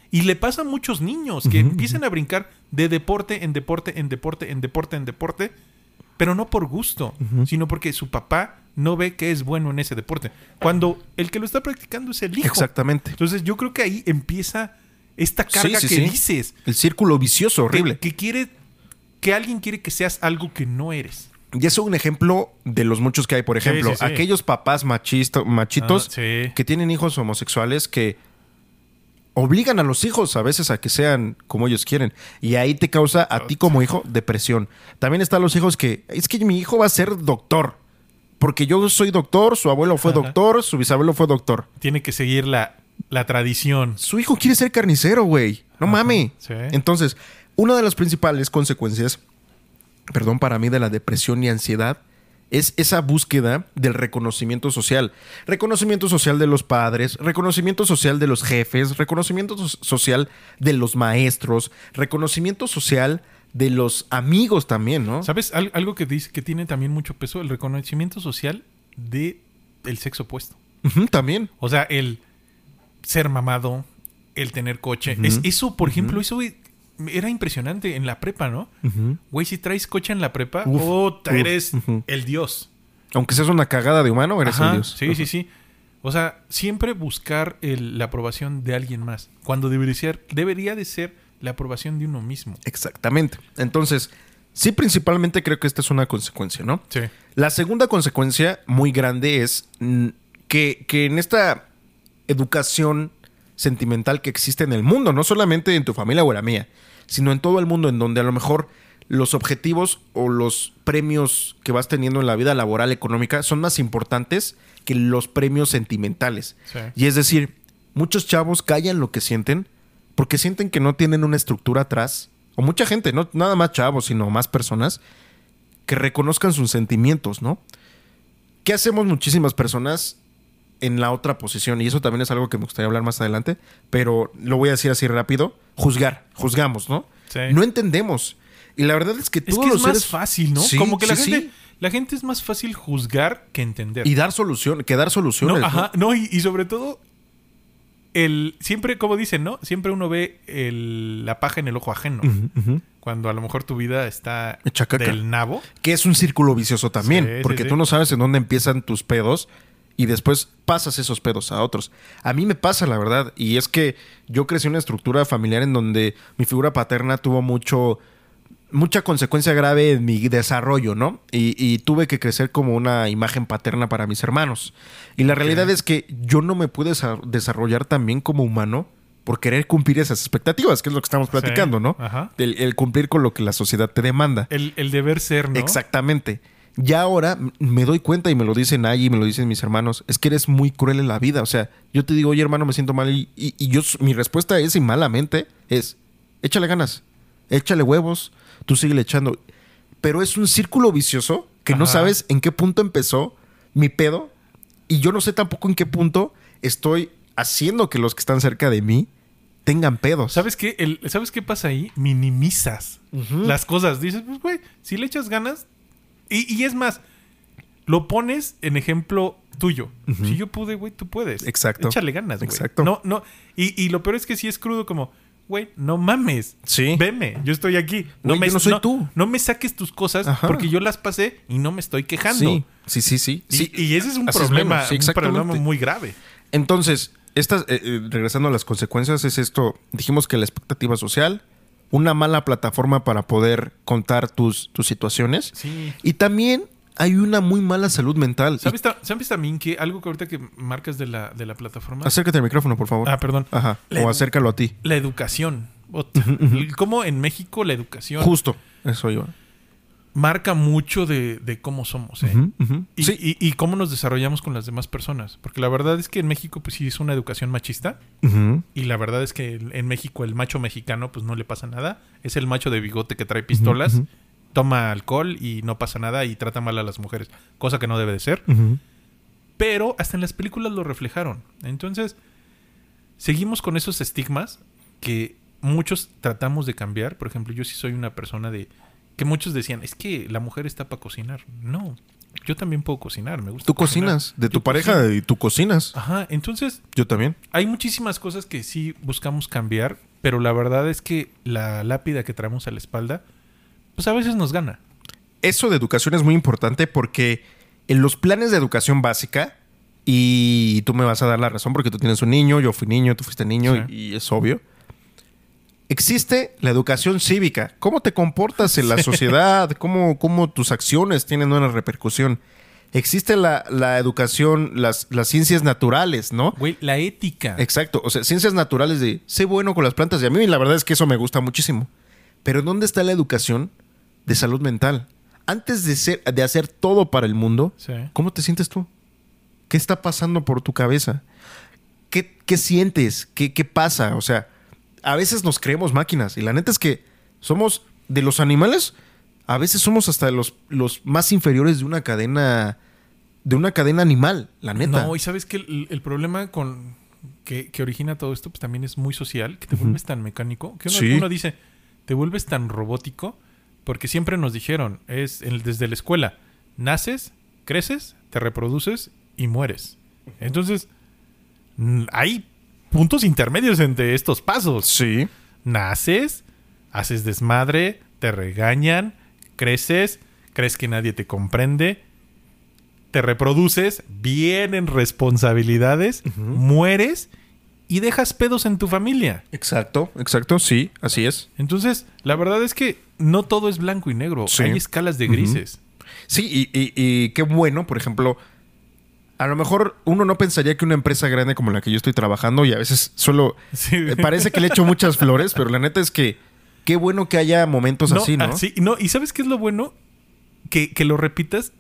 Y le pasa a muchos niños que empiezan a brincar de deporte en deporte, en deporte, en deporte, en deporte, pero no por gusto, sino porque su papá no ve que es bueno en ese deporte. Cuando el que lo está practicando es el hijo. Exactamente. Entonces yo creo que ahí empieza esta carga Sí, sí, que sí. dices. El círculo vicioso, que- horrible. Que, quiere, que alguien quiere que seas algo que no eres. Y es un ejemplo de los muchos que hay. Por ejemplo, sí, sí. aquellos papás machisto- machitos Ah, que tienen hijos homosexuales que obligan a los hijos a veces a que sean como ellos quieren. Y ahí te causa a ti como hijo depresión. También están los hijos que, es que mi hijo va a ser doctor. Porque yo soy doctor, su abuelo fue Ajá. doctor, su bisabuelo fue doctor. Tiene que seguir la, la tradición. Su hijo quiere ser carnicero, güey. No mames. Entonces, una de las principales consecuencias, perdón, para mí de la depresión y ansiedad es esa búsqueda del reconocimiento social. Reconocimiento social de los padres, reconocimiento social de los jefes, reconocimiento so- social de los maestros, reconocimiento social de los amigos también, ¿no? ¿Sabes? Al- algo que dice que tiene también mucho peso, el reconocimiento social de el sexo opuesto. También. O sea, el ser mamado, el tener coche. Es, eso, por ejemplo, eso era impresionante en la prepa, ¿no? Güey, si traes coche en la prepa, Uf, uf, eres el dios. Aunque seas una cagada de humano, eres Ajá, el Dios. Sí, sí, sí. O sea, siempre buscar el- la aprobación de alguien más. Cuando debería ser, debería de ser la aprobación de uno mismo. Exactamente. Entonces, sí, principalmente creo que esta es una consecuencia, ¿no? Sí. La segunda consecuencia muy grande es que, que en esta educación sentimental que existe en el mundo, no solamente en tu familia o en la mía, sino en todo el mundo, en donde a lo mejor los objetivos o los premios que vas teniendo en la vida laboral económica son más importantes que los premios sentimentales. Sí. Y es decir, muchos chavos callan lo que sienten porque sienten que no tienen una estructura atrás, o mucha gente, no nada más chavos, sino más personas, que reconozcan sus sentimientos, ¿no? ¿Qué hacemos muchísimas personas en la otra posición? Y eso también es algo que me gustaría hablar más adelante, pero lo voy a decir así rápido. Juzgar, juzgamos, ¿no? Sí. No entendemos. Y la verdad es que Es todos es los más seres... fácil, ¿no? Sí, Como que la sí, gente, la gente es más fácil juzgar que entender. Y dar solución, que dar soluciones. no, ajá, no, y, y sobre todo, el siempre, como dicen, ¿no? Siempre uno ve el- la paja en el ojo ajeno. Cuando a lo mejor tu vida está del nabo. Que es un círculo vicioso también, Sí, porque tú no sabes en dónde empiezan tus pedos y después pasas esos pedos a otros. A mí me pasa, la verdad, y es que yo crecí en una estructura familiar en donde mi figura paterna tuvo mucho mucha consecuencia grave en mi desarrollo, ¿no? Y, y tuve que crecer como una imagen paterna para mis hermanos. Y la realidad es que yo no me pude desa- desarrollar también como humano por querer cumplir esas expectativas, que es lo que estamos platicando, Sí, ¿no? ajá. El, el cumplir con lo que la sociedad te demanda. El, el deber ser, ¿no? Exactamente. Ya ahora me doy cuenta y me lo dicen y me lo dicen mis hermanos, es que eres muy cruel en la vida. O sea, yo te digo, oye hermano, me siento mal y, y- y yo, mi respuesta es y malamente es, échale ganas, échale huevos, tú sigue echando. Pero es un círculo vicioso que no sabes en qué punto empezó mi pedo y yo no sé tampoco en qué punto estoy haciendo que los que están cerca de mí tengan pedos. ¿Sabes qué? El- ¿Sabes qué pasa ahí? Minimizas las cosas. Dices, pues, güey, si le echas ganas. Y, y es más, lo pones en ejemplo tuyo. Si yo pude, güey, tú puedes. Exacto. Échale ganas, güey. Exacto. No, no. Y, y lo peor es que sí es crudo, como, güey, no mames. Sí. Veme, yo estoy aquí. Güey, yo no soy tú. No me saques tus cosas Ajá. porque yo las pasé y no me estoy quejando. Sí, sí, sí, sí. Y, Sí, y ese es un problema, sí, un problema muy grave. Entonces, estas, eh, eh, regresando a las consecuencias, es esto. Dijimos que la expectativa social, una mala plataforma para poder contar tus, tus situaciones. Sí. Y también hay una muy mala salud mental. ¿Sabes, ¿Sabes también que algo que ahorita que marcas de la, de la plataforma? Acércate al micrófono, por favor. Ah, perdón. Ajá. La o acércalo a ti. La educación. Cómo en México la educación Justo. Eso iba. Marca mucho de, de cómo somos. ¿eh? Y, Sí. y- y cómo nos desarrollamos con las demás personas. Porque la verdad es que en México, pues sí es una educación machista. Y la verdad es que en México el macho mexicano, pues no le pasa nada. Es el macho de bigote que trae pistolas, toma alcohol y no pasa nada y trata mal a las mujeres. Cosa que no debe de ser. Pero hasta en las películas lo reflejaron. Entonces, seguimos con esos estigmas que muchos tratamos de cambiar. Por ejemplo, yo sí soy una persona de... Que muchos decían, es que la mujer está para cocinar. No, yo también puedo cocinar, me gusta. Tú cocinar. cocinas. De tu Yo pareja cocino. y tú cocinas. Ajá, entonces Yo también. hay muchísimas cosas que sí buscamos cambiar, pero la verdad es que la lápida que traemos a la espalda, pues a veces nos gana. eso de educación es muy importante porque en los planes de educación básica, y tú me vas a dar la razón porque tú tienes un niño, yo fui niño, tú fuiste niño Sí. y, y es obvio. Existe la educación cívica. ¿Cómo te comportas en la sociedad? ¿Cómo, cómo tus acciones tienen una repercusión? Existe la, la educación, las, las ciencias naturales, ¿no? Güey, la ética. Exacto. O sea, ciencias naturales de sé bueno con las plantas. Y a mí la verdad es que eso me gusta muchísimo. Pero ¿dónde está la educación de salud mental? Antes de, ser, de hacer todo para el mundo, Sí. ¿cómo te sientes tú? ¿Qué está pasando por tu cabeza? ¿Qué, qué sientes? ¿Qué, ¿Qué pasa? O sea, a veces nos creemos máquinas. Y la neta es que somos de los animales, a veces somos hasta los, los más inferiores de una cadena, de una cadena animal, la neta. No, y sabes que el, el problema con que, que origina todo esto, pues también es muy social, que te vuelves tan mecánico, que uno, Sí. uno dice, te vuelves tan robótico, porque siempre nos dijeron, es el- desde la escuela, naces, creces, te reproduces y mueres. Entonces, hay puntos intermedios entre estos pasos. Sí. Naces, haces desmadre, te regañan, creces, crees que nadie te comprende te reproduces, vienen responsabilidades, mueres y dejas pedos en tu familia. Exacto, exacto, sí, así es. Entonces, la verdad es que no todo es blanco y negro, Sí. hay escalas de grises. Sí, y, y- y qué bueno, por ejemplo, a lo mejor uno no pensaría que una empresa grande como la que yo estoy trabajando, y a veces solo Sí. eh, parece que le echo muchas flores, pero la neta es que qué bueno que haya momentos así, ¿no? así- no, y ¿sabes qué es lo bueno? Que, que lo repitas,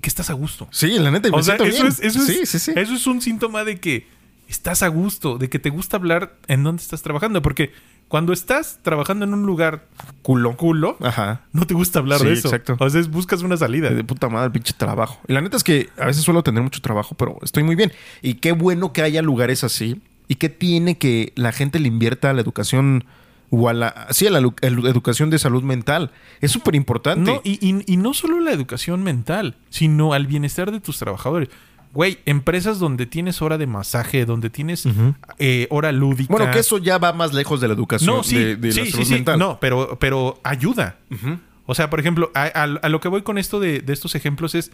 que estás a gusto. Sí, la neta, me O sea, siento eso bien. es, eso, sí, es, sí, sí. eso es un síntoma de que estás a gusto, de que te gusta hablar en dónde estás trabajando. Porque cuando estás trabajando en un lugar Culo. culo, Ajá. no te gusta hablar Sí, de eso. exacto. O sea, es- buscas una salida. De puta madre, el pinche trabajo. Y la neta es que a veces suelo tener mucho trabajo, pero estoy muy bien. Y qué bueno que haya lugares así. Y qué tiene que la gente le invierta a la educación o a la, sí, a la a la educación de salud mental. Es súper importante. No, y, y- y no solo la educación mental, sino al bienestar de tus trabajadores. Güey, empresas donde tienes hora de masaje, donde tienes eh, hora lúdica. bueno, que eso ya va más lejos de la educación No, sí, de, de sí, la salud sí. mental. No, pero, pero ayuda. O sea, por ejemplo, a, a- a lo que voy con esto de, de estos ejemplos es.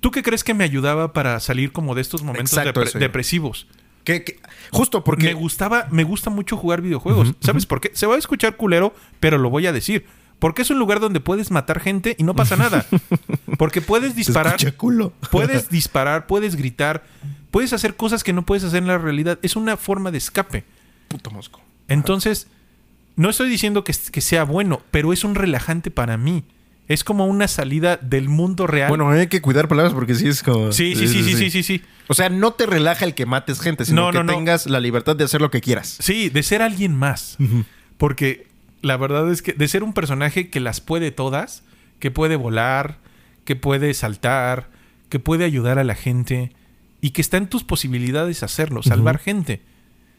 ¿Tú qué crees que me ayudaba para salir como de estos momentos Exacto, depre- eso. depresivos? Que- que- justo porque Me gustaba, me gusta mucho jugar videojuegos. ¿Sabes por qué? Se va a escuchar culero, pero lo voy a decir. Porque es un lugar donde puedes matar gente y no pasa nada. Porque puedes disparar, culo. puedes disparar, puedes gritar, puedes hacer cosas que no puedes hacer en la realidad. Es una forma de escape. Puto mosco. Entonces, no estoy diciendo que, que sea bueno, pero es un relajante para mí. Es como una salida del mundo real. Bueno, hay que cuidar palabras porque sí es como. sí, sí, sí, sí, sí, sí, sí. O sea, no te relaja el que mates gente, sino No, que no, tengas la libertad de hacer lo que quieras. Sí, de ser alguien más. Porque la verdad es que de ser un personaje que las puede todas, que puede volar, que puede saltar, que puede ayudar a la gente y que está en tus posibilidades hacerlo, salvar gente.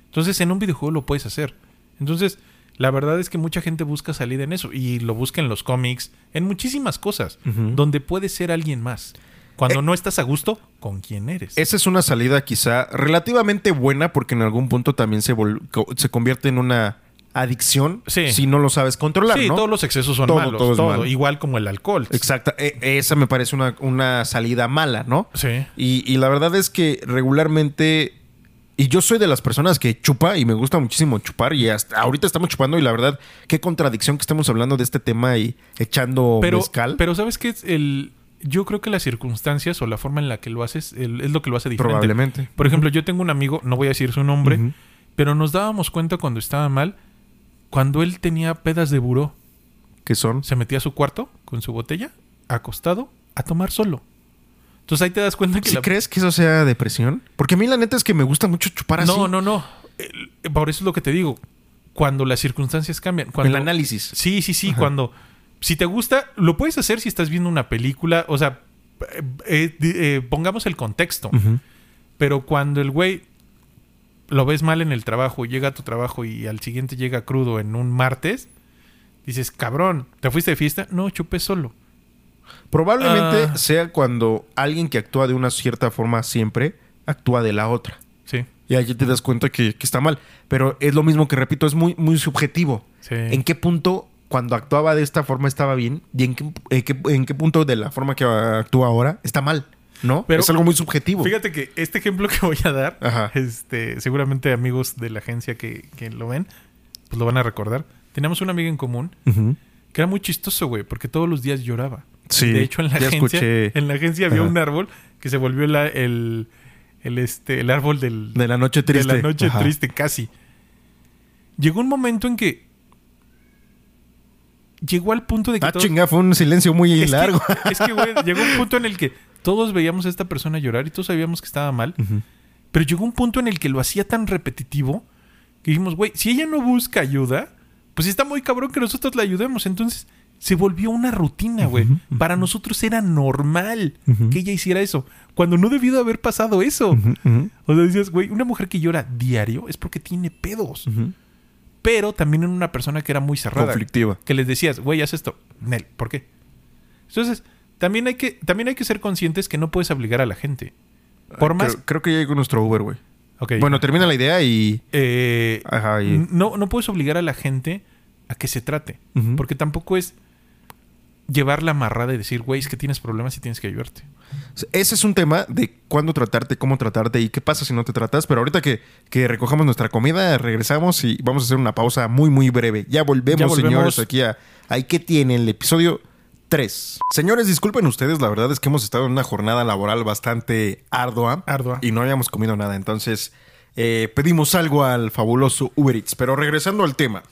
Entonces en un videojuego lo puedes hacer. Entonces la verdad es que mucha gente busca salir en eso y lo busca en los cómics, en muchísimas cosas, donde puedes ser alguien más. Cuando no estás a gusto con quién eres. Esa es una salida quizá relativamente buena porque en algún punto también se, se convierte en una adicción Sí. si no lo sabes controlar, sí, ¿no? todos los excesos son Todo, malos, todo todo, malo. igual como el alcohol. Exacto. E- esa me parece una, una salida mala, ¿no? Sí. Y, y la verdad es que regularmente. Y yo soy de las personas que chupa y me gusta muchísimo chupar. Y hasta ahorita estamos chupando. Y la verdad, qué contradicción que estemos hablando de este tema y echando pero, mezcal. pero ¿sabes qué? El, yo creo que las circunstancias o la forma en la que lo haces el- es lo que lo hace diferente. Probablemente. Por ejemplo, yo tengo un amigo, no voy a decir su nombre, pero nos dábamos cuenta cuando estaba mal, cuando él tenía pedas de buró. ¿Qué son? Se metía a su cuarto con su botella, acostado, a tomar solo. Entonces ahí te das cuenta que ¿Sí la- crees que eso sea depresión? Porque a mí la neta es que me gusta mucho chupar así. No, no, no. El- Por eso es lo que te digo. Cuando las circunstancias cambian. Cuando... El análisis. Sí, sí, sí. Ajá. Cuando. Si te gusta, lo puedes hacer si estás viendo una película. O sea, eh, eh, eh, pongamos el contexto. Pero cuando el güey lo ves mal en el trabajo, llega a tu trabajo y al siguiente llega crudo en un martes, dices, cabrón, ¿te fuiste de fiesta? No, chupé solo. Probablemente Ah. sea cuando alguien que actúa de una cierta forma siempre actúa de la otra. Sí. Y ahí te das cuenta que, que está mal. Pero es lo mismo que repito, es muy, muy subjetivo. Sí. ¿En qué punto cuando actuaba de esta forma estaba bien? ¿Y en qué, en qué- en qué punto de la forma que actúa ahora está mal? ¿No? Pero- es algo muy subjetivo. Fíjate que este ejemplo que voy a dar, Ajá. este, seguramente amigos de la agencia que, que lo ven, pues lo van a recordar. Teníamos una amiga en común que era muy chistoso, güey, porque todos los días lloraba. Sí, De hecho, en la agencia, escuché. en la agencia había Ajá. un árbol que se volvió la- el, el, este, el árbol del, De la noche triste. de la noche Ajá. triste, casi. Llegó un momento en que llegó al punto de que Ah, todos- chinga, fue un silencio muy es que- largo. es que, güey, llegó un punto en el que todos veíamos a esta persona llorar y todos sabíamos que estaba mal. Pero llegó un punto en el que lo hacía tan repetitivo que dijimos, güey, si ella no busca ayuda, pues está muy cabrón que nosotros la ayudemos. Entonces se volvió una rutina, güey. Para nosotros era normal que ella hiciera eso. Cuando no debió de haber pasado eso. O sea, decías, güey, una mujer que llora diario es porque tiene pedos. Pero también era una persona que era muy cerrada. Conflictiva. Que les decías, güey, haz esto. Nel, ¿por qué? Entonces, también hay, que, también hay que ser conscientes que no puedes obligar a la gente. Por más... Creo, creo que ya llegó nuestro Uber, güey. Bueno, termina la idea y. Eh, Ajá, y- no, no puedes obligar a la gente a que se trate. Porque tampoco es. llevar la amarrada y decir, güey, es que tienes problemas y tienes que ayudarte. Ese es un tema de cuándo tratarte, cómo tratarte y qué pasa si no te tratas. Pero ahorita que, que recojamos nuestra comida, regresamos y vamos a hacer una pausa muy, muy breve. Ya volvemos, Ya volvemos. señores, aquí a Ahí que tiene el episodio 3. Señores, disculpen ustedes, la verdad es que hemos estado en una jornada laboral bastante ardua. Ardua. Y no habíamos comido nada. Entonces, eh, pedimos algo al fabuloso Uber Eats. Pero regresando al tema.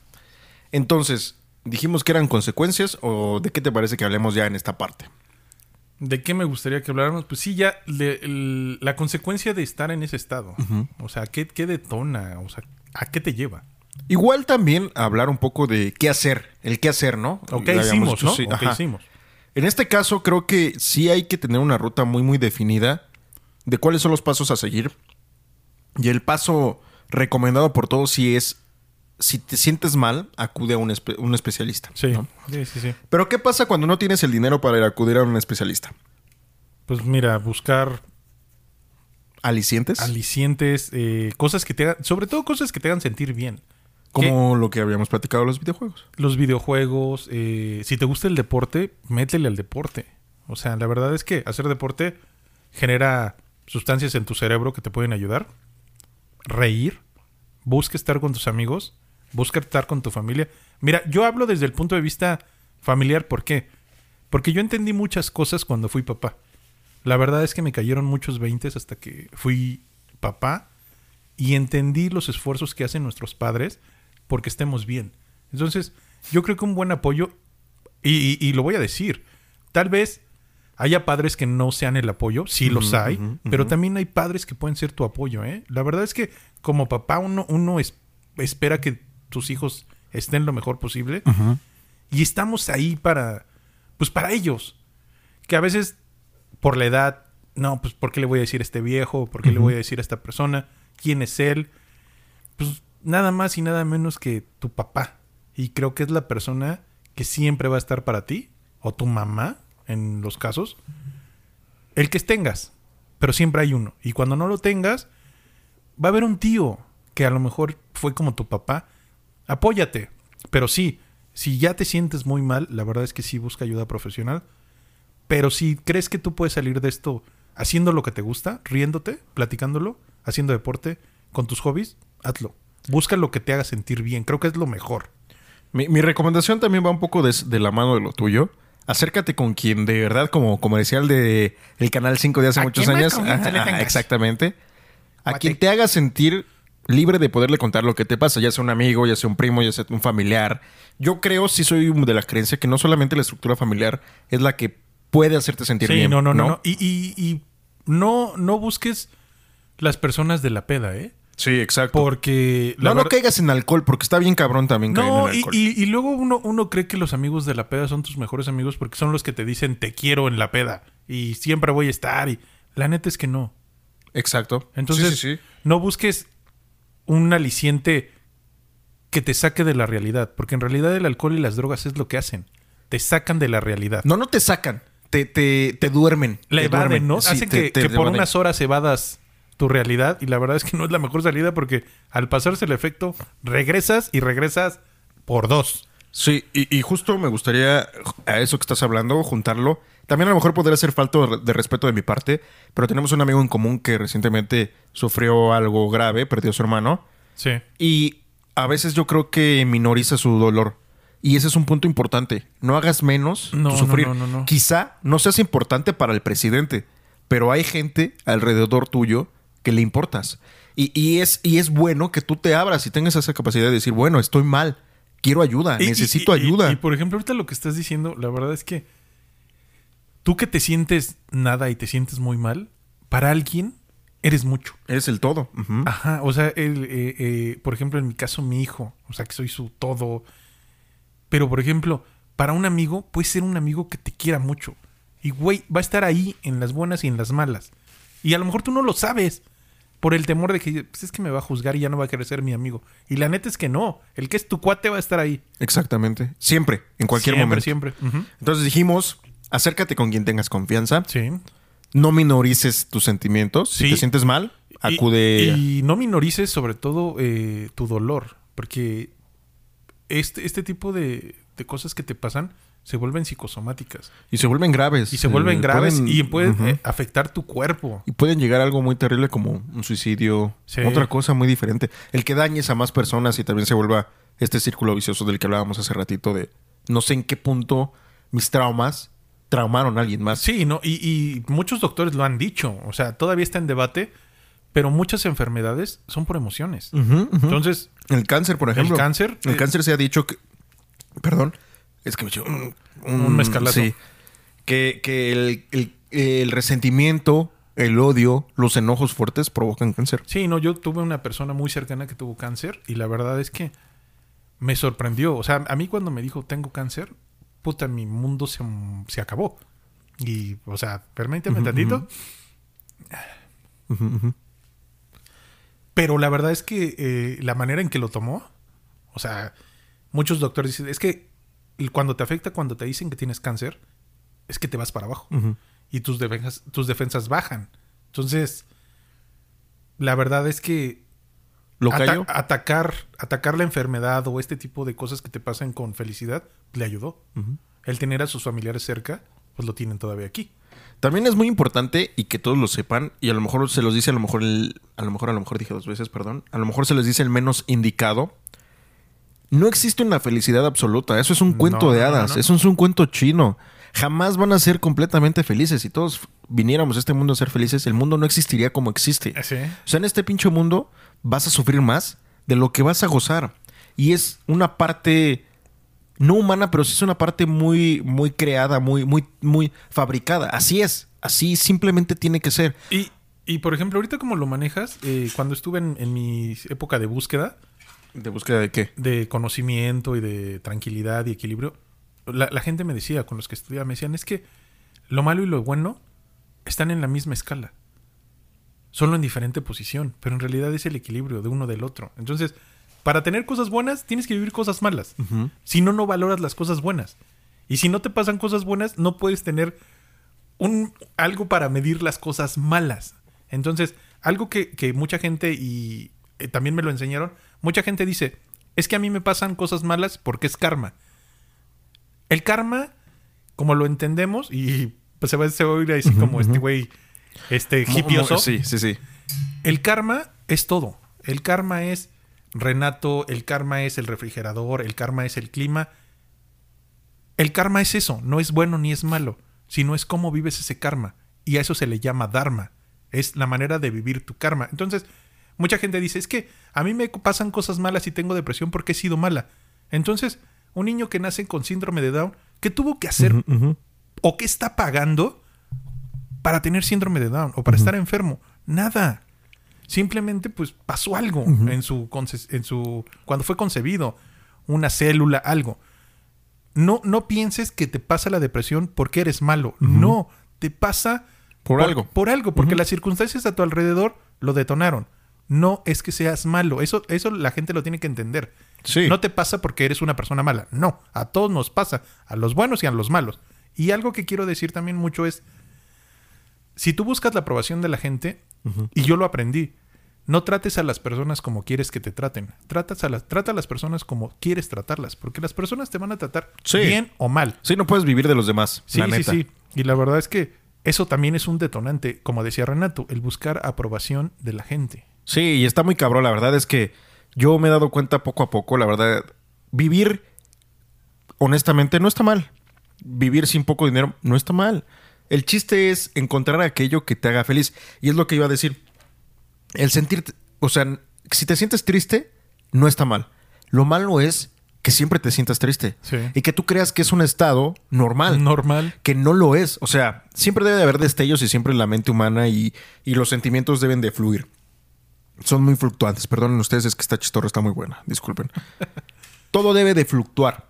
Entonces, dijimos que eran consecuencias o de qué te parece que hablemos ya en esta parte. ¿De qué me gustaría que habláramos? Pues sí, ya le- el- la consecuencia de estar en ese estado. O sea, ¿qué, ¿qué detona? O sea, ¿a qué te lleva? Igual también hablar un poco de qué hacer, el qué hacer, ¿no? Ok, hicimos, ¿no? sí, hicimos. En este caso creo que sí hay que tener una ruta muy muy definida de cuáles son los pasos a seguir. Y el paso recomendado por todos sí es, si te sientes mal, acude a un, espe- un especialista. Sí. ¿no? sí, sí, sí. Pero ¿qué pasa cuando no tienes el dinero para ir a acudir a un especialista? Pues mira, buscar ¿Alicientes? alicientes, eh, cosas que te hagan, sobre todo cosas que te hagan sentir bien. Como lo que habíamos platicado los videojuegos. Los videojuegos, eh, si te gusta el deporte, métele al deporte. O sea, la verdad es que hacer deporte genera sustancias en tu cerebro que te pueden ayudar. Reír, busca estar con tus amigos, busca estar con tu familia. Mira, yo hablo desde el punto de vista familiar, ¿por qué? Porque yo entendí muchas cosas cuando fui papá. La verdad es que me cayeron muchos veintes hasta que fui papá y entendí los esfuerzos que hacen nuestros padres porque estemos bien. Entonces, yo creo que un buen apoyo, y, y- y lo voy a decir, tal vez haya padres que no sean el apoyo, sí los hay, pero también hay padres que pueden ser tu apoyo, ¿eh? La verdad es que como papá uno, uno es- espera que tus hijos estén lo mejor posible y estamos ahí para, pues para ellos, que a veces por la edad, no, pues ¿por qué le voy a decir a este viejo? ¿Por qué le voy a decir a esta persona? ¿Quién es él? Pues nada más y nada menos que tu papá. Y creo que es la persona que siempre va a estar para ti, o tu mamá, en los casos, el que tengas, pero siempre hay uno. Y cuando no lo tengas, va a haber un tío que a lo mejor fue como tu papá. Apóyate. Pero sí, si ya te sientes muy mal, la verdad es que sí busca ayuda profesional. Pero si crees que tú puedes salir de esto haciendo lo que te gusta, riéndote, platicándolo, haciendo deporte, con tus hobbies, hazlo. Busca lo que te haga sentir bien. Creo que es lo mejor. Mi, mi recomendación también va un poco de, de la mano de lo tuyo. Acércate con quien de verdad, como comercial de el Canal 5 de hace ¿A muchos años. Ajá, exactamente. A quien te haga sentir libre de poderle contar lo que te pasa, ya sea un amigo, ya sea un primo, ya sea un familiar. Yo creo, sí soy de la creencia que no solamente la estructura familiar es la que puede hacerte sentir Sí, bien. no, no, no, no. Y, y- y no, no busques las personas de la peda, ¿eh? Sí, exacto. Porque no, no caigas en alcohol, porque está bien cabrón también caer No, en y, alcohol. y- y luego uno, uno cree que los amigos de la peda son tus mejores amigos porque son los que te dicen te quiero en la peda y siempre voy a estar. Y la neta es que no. Exacto. Entonces, Sí, sí, sí. no busques un aliciente que te saque de la realidad, porque en realidad el alcohol y las drogas es lo que hacen. Te sacan de la realidad. No, no te sacan. Te, te, te duermen. la te evaden, duermen. ¿no? Hacen que, que por unas horas evadas tu realidad y la verdad es que no es la mejor salida porque al pasarse el efecto regresas y regresas por dos. Sí, y, y justo me gustaría a eso que estás hablando, juntarlo. También a lo mejor podría ser falto de respeto de mi parte, pero tenemos un amigo en común que recientemente sufrió algo grave, perdió a su hermano, Sí. y a veces yo creo que minoriza su dolor. Y ese es un punto importante. No hagas menos No, tu sufrir. no, no, no. Quizá no seas importante para el presidente, pero hay gente alrededor tuyo que le importas. Y, y es, y es bueno que tú te abras y tengas esa capacidad de decir, bueno, estoy mal, quiero ayuda, Y- necesito ayuda. Y, por ejemplo, ahorita lo que estás diciendo, la verdad es que tú que te sientes nada y te sientes muy mal, para alguien eres mucho. Eres el todo. Ajá, o sea, el, eh, eh, por ejemplo, en mi caso, mi hijo, o sea, que soy su todo. Pero, por ejemplo, para un amigo, puede ser un amigo que te quiera mucho. Y, güey, va a estar ahí en las buenas y en las malas. Y a lo mejor tú no lo sabes por el temor de que pues, es que me va a juzgar y ya no va a querer ser mi amigo. Y la neta es que no. El que es tu cuate va a estar ahí. Exactamente. Siempre, en cualquier siempre, momento. Siempre, Ujú. Entonces dijimos, acércate con quien tengas confianza. Sí. No minorices tus sentimientos. Si Sí. te sientes mal, Y- acude. Y, no minorices sobre todo eh, tu dolor, porque este, este tipo de, de cosas que te pasan se vuelven psicosomáticas. Y se vuelven graves. Y se vuelven Eh, graves pueden- y pueden eh, afectar tu cuerpo. Y pueden llegar a algo muy terrible como un suicidio, Sí. otra cosa muy diferente. El que dañes a más personas y también se vuelva este círculo vicioso del que hablábamos hace ratito de no sé en qué punto mis traumas traumaron a alguien más. Sí, ¿no? Y, y muchos doctores lo han dicho. O sea, todavía está en debate, pero muchas enfermedades son por emociones. Entonces, el cáncer, por ejemplo. el cáncer... El eh, cáncer se ha dicho que. Perdón. Es que me echó un, Un mezcalazo. Sí. Que, que el, el- el resentimiento, el odio, los enojos fuertes provocan cáncer. Sí, no, yo tuve una persona muy cercana que tuvo cáncer y la verdad es que me sorprendió. O sea, a mí cuando me dijo tengo cáncer, puta, mi mundo se, se acabó. Y, o sea, permíteme Ujú, tantito. Ujú, ujú. Pero la verdad es que eh, la manera en que lo tomó, o sea, muchos doctores dicen, es que cuando te afecta, cuando te dicen que tienes cáncer, es que te vas para abajo y tus defensas, tus defensas bajan. Entonces, la verdad es que ¿Lo ata- atacar, atacar la enfermedad o este tipo de cosas que te pasan con felicidad le ayudó. El tener a sus familiares cerca, pues lo tienen todavía aquí. También es muy importante y que todos lo sepan, y a lo mejor se los dice, a lo mejor, el- a lo mejor, a lo mejor dije dos veces, perdón, a lo mejor se les dice el menos indicado. No existe una felicidad absoluta, eso es un cuento No, de no, hadas, no. eso es un cuento chino. Jamás van a ser completamente felices. Si todos viniéramos a este mundo a ser felices, el mundo no existiría como existe. Sí. O sea, en este pinche mundo vas a sufrir más de lo que vas a gozar. Y es una parte no humana, pero sí es una parte muy, muy creada, muy, muy, muy fabricada. Así es. Así simplemente tiene que ser. Y, y, por ejemplo, ahorita como lo manejas, eh, cuando estuve en, en mi época de búsqueda, ¿De búsqueda de qué? de conocimiento y de tranquilidad y equilibrio, la, la gente me decía, con los que estudiaba, me decían, es que lo malo y lo bueno están en la misma escala. Solo en diferente posición, pero en realidad es el equilibrio de uno del otro. Entonces, para tener cosas buenas, tienes que vivir cosas malas. Si no, no valoras las cosas buenas. Y si no te pasan cosas buenas, no puedes tener un, algo para medir las cosas malas. Entonces, algo que, que mucha gente, y eh, también me lo enseñaron, mucha gente dice, es que a mí me pasan cosas malas porque es karma. El karma, como lo entendemos, y pues se va, se va a oír así como este güey, este hipioso. Sí, sí, sí. El karma es todo. El karma es Renato, el karma es el refrigerador, el karma es el clima. El karma es eso, no es bueno ni es malo, sino es cómo vives ese karma. Y a eso se le llama dharma. Es la manera de vivir tu karma. Entonces, mucha gente dice, es que a mí me pasan cosas malas y tengo depresión porque he sido mala. Entonces, un niño que nace con síndrome de Down, ¿qué tuvo que hacer o qué está pagando para tener síndrome de Down o para estar enfermo. Nada. Simplemente pues pasó algo en su conce- en su cuando fue concebido, una célula, algo. No no pienses que te pasa la depresión porque eres malo. No, te pasa Por algo. Por algo, porque las circunstancias a tu alrededor lo detonaron. No es que seas malo, eso eso la gente lo tiene que entender. Sí. No te pasa porque eres una persona mala. No, a todos nos pasa, a los buenos y a los malos. Y algo que quiero decir también mucho es, si tú buscas la aprobación de la gente, y yo lo aprendí, no trates a las personas como quieres que te traten. Tratas a las, trata a las personas como quieres tratarlas, porque las personas te van a tratar Sí. bien o mal. Sí, no puedes vivir de los demás. Sí, la sí, sí. Y la verdad es que eso también es un detonante, como decía Renato, el buscar aprobación de la gente. Sí, y está muy cabrón. La verdad es que yo me he dado cuenta poco a poco. La verdad, vivir honestamente no está mal. Vivir sin poco dinero no está mal. El chiste es encontrar aquello que te haga feliz. Y es lo que iba a decir. El sentirte, o sea, si te sientes triste, no está mal. Lo malo es que siempre te sientas triste. Sí. Y que tú creas que es un estado normal Normal. que no lo es. O sea, siempre debe de haber destellos y siempre la mente humana y, y los sentimientos deben de fluir. Son muy fluctuantes. Perdonen ustedes, es que esta chistorra está muy buena. Disculpen. Todo debe de fluctuar.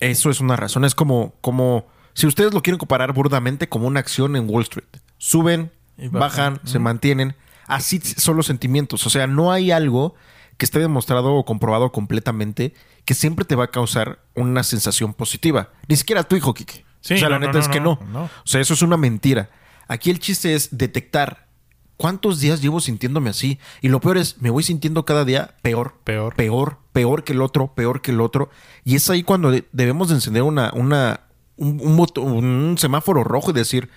Eso es una razón. Es como, como si ustedes lo quieren comparar burdamente como una acción en Wall Street. Suben, Y bajan, bajan. se mantienen. Así son los sentimientos. O sea, no hay algo que esté demostrado o comprobado completamente que siempre te va a causar una sensación positiva. Ni siquiera tu hijo, Kike. Sí, o sea, la neta no, es que no. O sea, eso es una mentira. Aquí el chiste es detectar cuántos días llevo sintiéndome así. Y lo peor es, me voy sintiendo cada día peor. Peor. Peor, peor que el otro, peor que el otro. Y es ahí cuando de- debemos de encender una, una, un, un semáforo rojo y decir,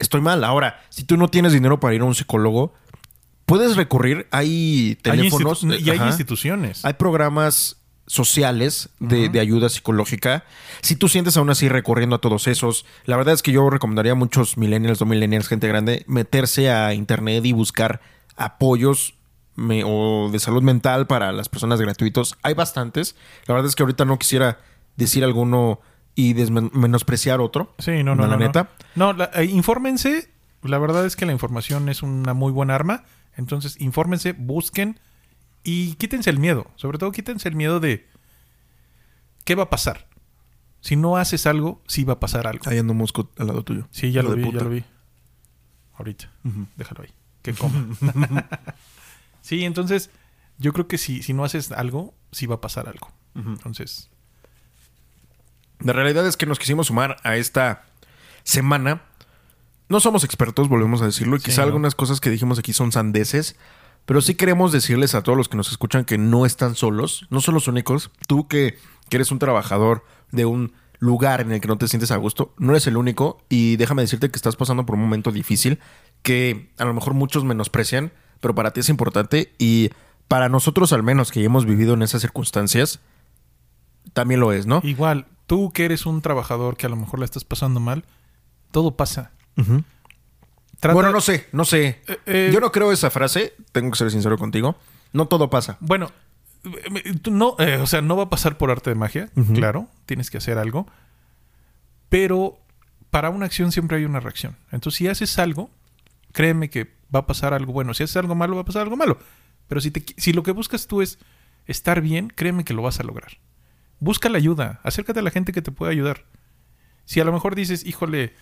estoy mal. Ahora, si tú no tienes dinero para ir a un psicólogo, puedes recurrir. Hay Hay teléfonos institu- y hay ajá. instituciones. Hay programas sociales de, de ayuda psicológica. Si tú sientes aún así recorriendo a todos esos, la verdad es que yo recomendaría a muchos millennials o millennials, gente grande, meterse a internet y buscar apoyos me- o de salud mental para las personas gratuitos. Hay bastantes. La verdad es que ahorita no quisiera decir alguno y menospreciar otro. Sí, no, no, La no, no. neta. No, la- eh, infórmense. La verdad es que la información es una muy buena arma. Entonces, infórmense, busquen y quítense el miedo. Sobre todo, quítense el miedo de qué va a pasar. Si no haces algo, sí va a pasar algo. Ahí ando un mosco al lado tuyo. Sí, ya lo de vi, puta. ya lo vi. Ahorita. Déjalo ahí. Que coma. sí, entonces, yo creo que si, si no haces algo, sí va a pasar algo. Entonces, La realidad es que nos quisimos sumar a esta semana. No somos expertos, volvemos a decirlo, y Sí, quizá ¿no? algunas cosas que dijimos aquí son sandeces, pero sí queremos decirles a todos los que nos escuchan que no están solos, no son los únicos. Tú que, que eres un trabajador de un lugar en el que no te sientes a gusto, no eres el único y déjame decirte que estás pasando por un momento difícil que a lo mejor muchos menosprecian, pero para ti es importante y para nosotros al menos que hemos vivido en esas circunstancias, también lo es, ¿no? igual, tú que eres un trabajador que a lo mejor la estás pasando mal, todo pasa. Trata- Bueno, no sé, no sé. Eh, eh, Yo no creo esa frase, tengo que ser sincero contigo. No todo pasa. Bueno, eh, no, eh, o sea, no va a pasar por arte de magia, claro, tienes que hacer algo, pero para una acción siempre hay una reacción. Entonces, si haces algo, créeme que va a pasar algo bueno. Si haces algo malo, va a pasar algo malo. Pero si, te, si lo que buscas tú es estar bien, créeme que lo vas a lograr. Busca la ayuda, acércate a la gente que te pueda ayudar. Si a lo mejor dices, híjole,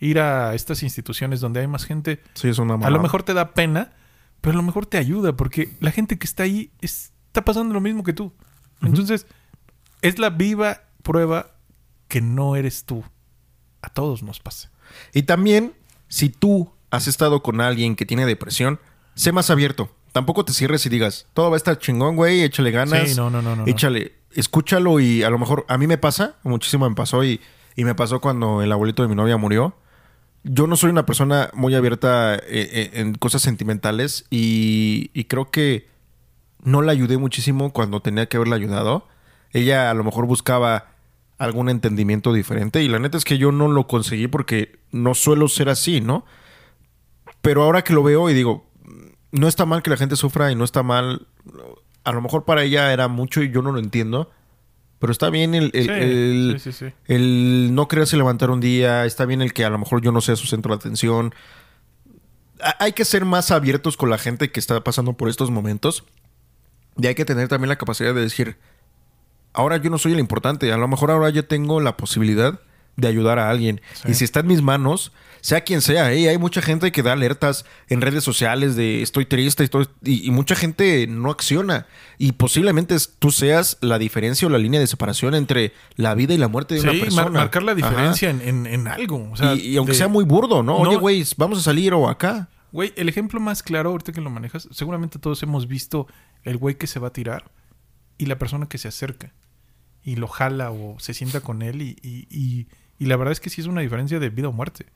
ir a estas instituciones donde hay más gente, Sí, es una a lo mejor te da pena, pero a lo mejor te ayuda porque la gente que está ahí es- está pasando lo mismo que tú. Entonces, es la viva prueba que no eres tú. A todos nos pasa. Y también, si tú has estado con alguien que tiene depresión, sé más abierto. Tampoco te cierres y digas, todo va a estar chingón, güey, échale ganas. Sí, no, no, no, no, no. Échale, escúchalo y a lo mejor a mí me pasa, muchísimo me pasó y, y me pasó cuando el abuelito de mi novia murió. Yo no soy una persona muy abierta eh, eh, en cosas sentimentales y, y creo que no la ayudé muchísimo cuando tenía que haberla ayudado. Ella a lo mejor buscaba algún entendimiento diferente y la neta es que yo no lo conseguí porque no suelo ser así, ¿no? Pero ahora que lo veo y digo, no está mal que la gente sufra y no está mal. A lo mejor para ella era mucho y yo no lo entiendo. Pero está bien el, el, Sí, el- sí, sí, sí. el no quererse levantar un día. Está bien el que a lo mejor yo no sea su centro de atención. Ha- Hay que ser más abiertos con la gente que está pasando por estos momentos. Y hay que tener también la capacidad de decir, ahora yo no soy el importante. A lo mejor ahora yo tengo la posibilidad de ayudar a alguien. Y si está en mis manos, sea quien sea, ¿eh? hay mucha gente que da alertas en redes sociales de estoy triste estoy... Y, y mucha gente no acciona. Y posiblemente tú seas la diferencia o la línea de separación entre la vida y la muerte de una mar- persona. marcar la diferencia en, en- en algo. O sea, y, y aunque de- sea muy burdo, ¿no? Oye, No. güey, vamos a salir o acá. Güey, el ejemplo más claro, ahorita que lo manejas, seguramente todos hemos visto el güey que se va a tirar y la persona que se acerca y lo jala o se sienta con él y, y- y- y la verdad es que sí es una diferencia de vida o muerte.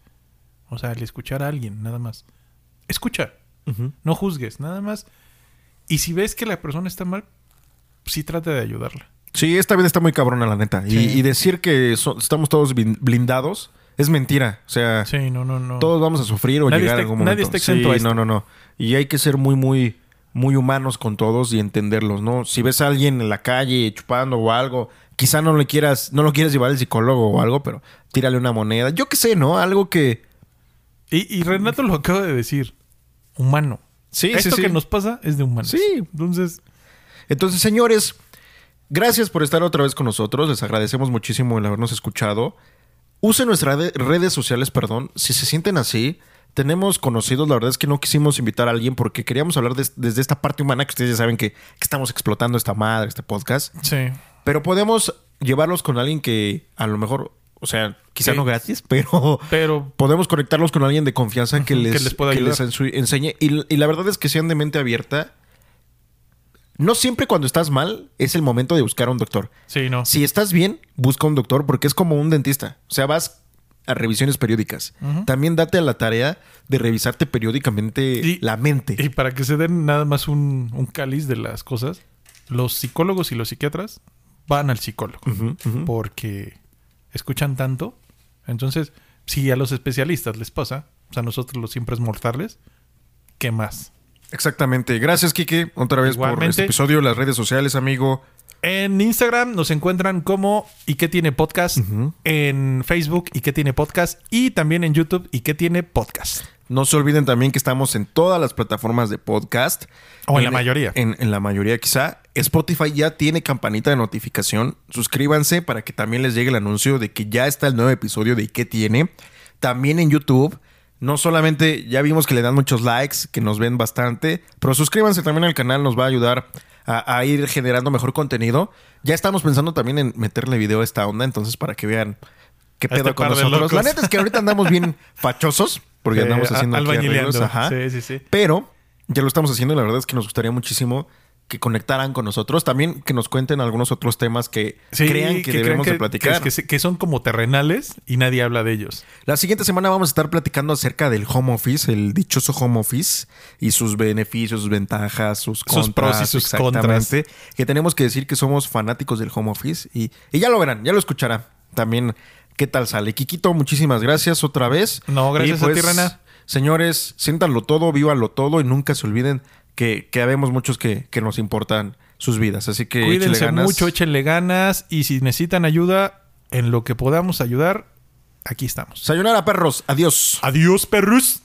O sea, el escuchar a alguien, nada más. Escucha, no juzgues, nada más. Y si ves que la persona está mal, sí trata de ayudarla. Sí, esta vida está muy cabrona, la neta. Y, Sí. y decir que so- estamos todos blin- blindados es mentira. O sea, Sí, no, no, no. todos vamos a sufrir o Nadie llegar está- a algún momento. nadie está exento Sí, a esto. No, no, no. Y hay que ser muy, muy, muy humanos con todos y entenderlos, ¿no? Si ves a alguien en la calle chupando o algo, quizá no le quieras, no lo quieras llevar al psicólogo o algo, pero tírale una moneda. Yo qué sé, ¿no? Algo que. Y, y Renato lo acaba de decir. Humano. Sí, Esto sí. que nos pasa es de humanos. Sí. Entonces, Entonces, señores, gracias por estar otra vez con nosotros. Les agradecemos muchísimo el habernos escuchado. Usen nuestras rede- redes sociales, perdón, si se sienten así. Tenemos conocidos, la verdad es que no quisimos invitar a alguien porque queríamos hablar des- desde esta parte humana que ustedes ya saben que, que estamos explotando esta madre, este podcast. sí. Pero podemos llevarlos con alguien que a lo mejor, o sea, quizá Sí. no gratis, pero Pero podemos conectarlos con alguien de confianza que les, que les pueda ayudar. ensu- enseñe. Y, y la verdad es que sean de mente abierta. no siempre cuando estás mal es el momento de buscar a un doctor. Sí, no. Si estás bien, busca un doctor porque es como un dentista. O sea, vas a revisiones periódicas. También date a la tarea de revisarte periódicamente Y- la mente. Y para que se den nada más un, un cáliz de las cosas, los psicólogos y los psiquiatras van al psicólogo porque escuchan tanto. Entonces, si a los especialistas les pasa, pues a nosotros los siempre mortales, ¿qué más? Exactamente. Gracias, Kike, otra vez por este episodio. Las redes sociales, amigo. En Instagram nos encuentran como ¿Y qué tiene podcast? En Facebook ¿Y qué tiene podcast? Y también en YouTube ¿Y qué tiene podcast? No se olviden también que estamos en todas las plataformas de podcast. O en la mayoría. En, en la mayoría, quizá. Spotify ya tiene campanita de notificación. Suscríbanse para que también les llegue el anuncio de que ya está el nuevo episodio de ¿Y qué tiene? También en YouTube. No solamente ya vimos que le dan muchos likes, que nos ven bastante, pero suscríbanse también al canal, nos va a ayudar a, a ir generando mejor contenido. Ya estamos pensando también en meterle video a esta onda, entonces para que vean qué A este pedo con nosotros. La neta es que ahorita andamos bien fachosos, porque Eh, andamos haciendo aquí arreglos, ajá. Sí, sí, sí. Pero ya lo estamos haciendo y la verdad es que nos gustaría muchísimo que conectaran con nosotros. También que nos cuenten algunos otros temas que Sí, crean que, debemos de platicar. Que, son como terrenales y nadie habla de ellos. La siguiente semana vamos a estar platicando acerca del home office, el dichoso home office y sus beneficios, sus ventajas, sus contras. pros y sus exactamente. Que tenemos que decir que somos fanáticos del home office y, y ya lo verán, ya lo escucharán. También qué tal sale. Kikito, muchísimas gracias otra vez. No, gracias Y, a ti, Rena. Señores, siéntanlo todo, vívanlo todo y nunca se olviden que, que habemos muchos que, que nos importan sus vidas. Así que échenle Cuídense ganas. mucho, échenle ganas y si necesitan ayuda en lo que podamos ayudar, aquí estamos. Sayonara, perros. Adiós. Adiós, perros.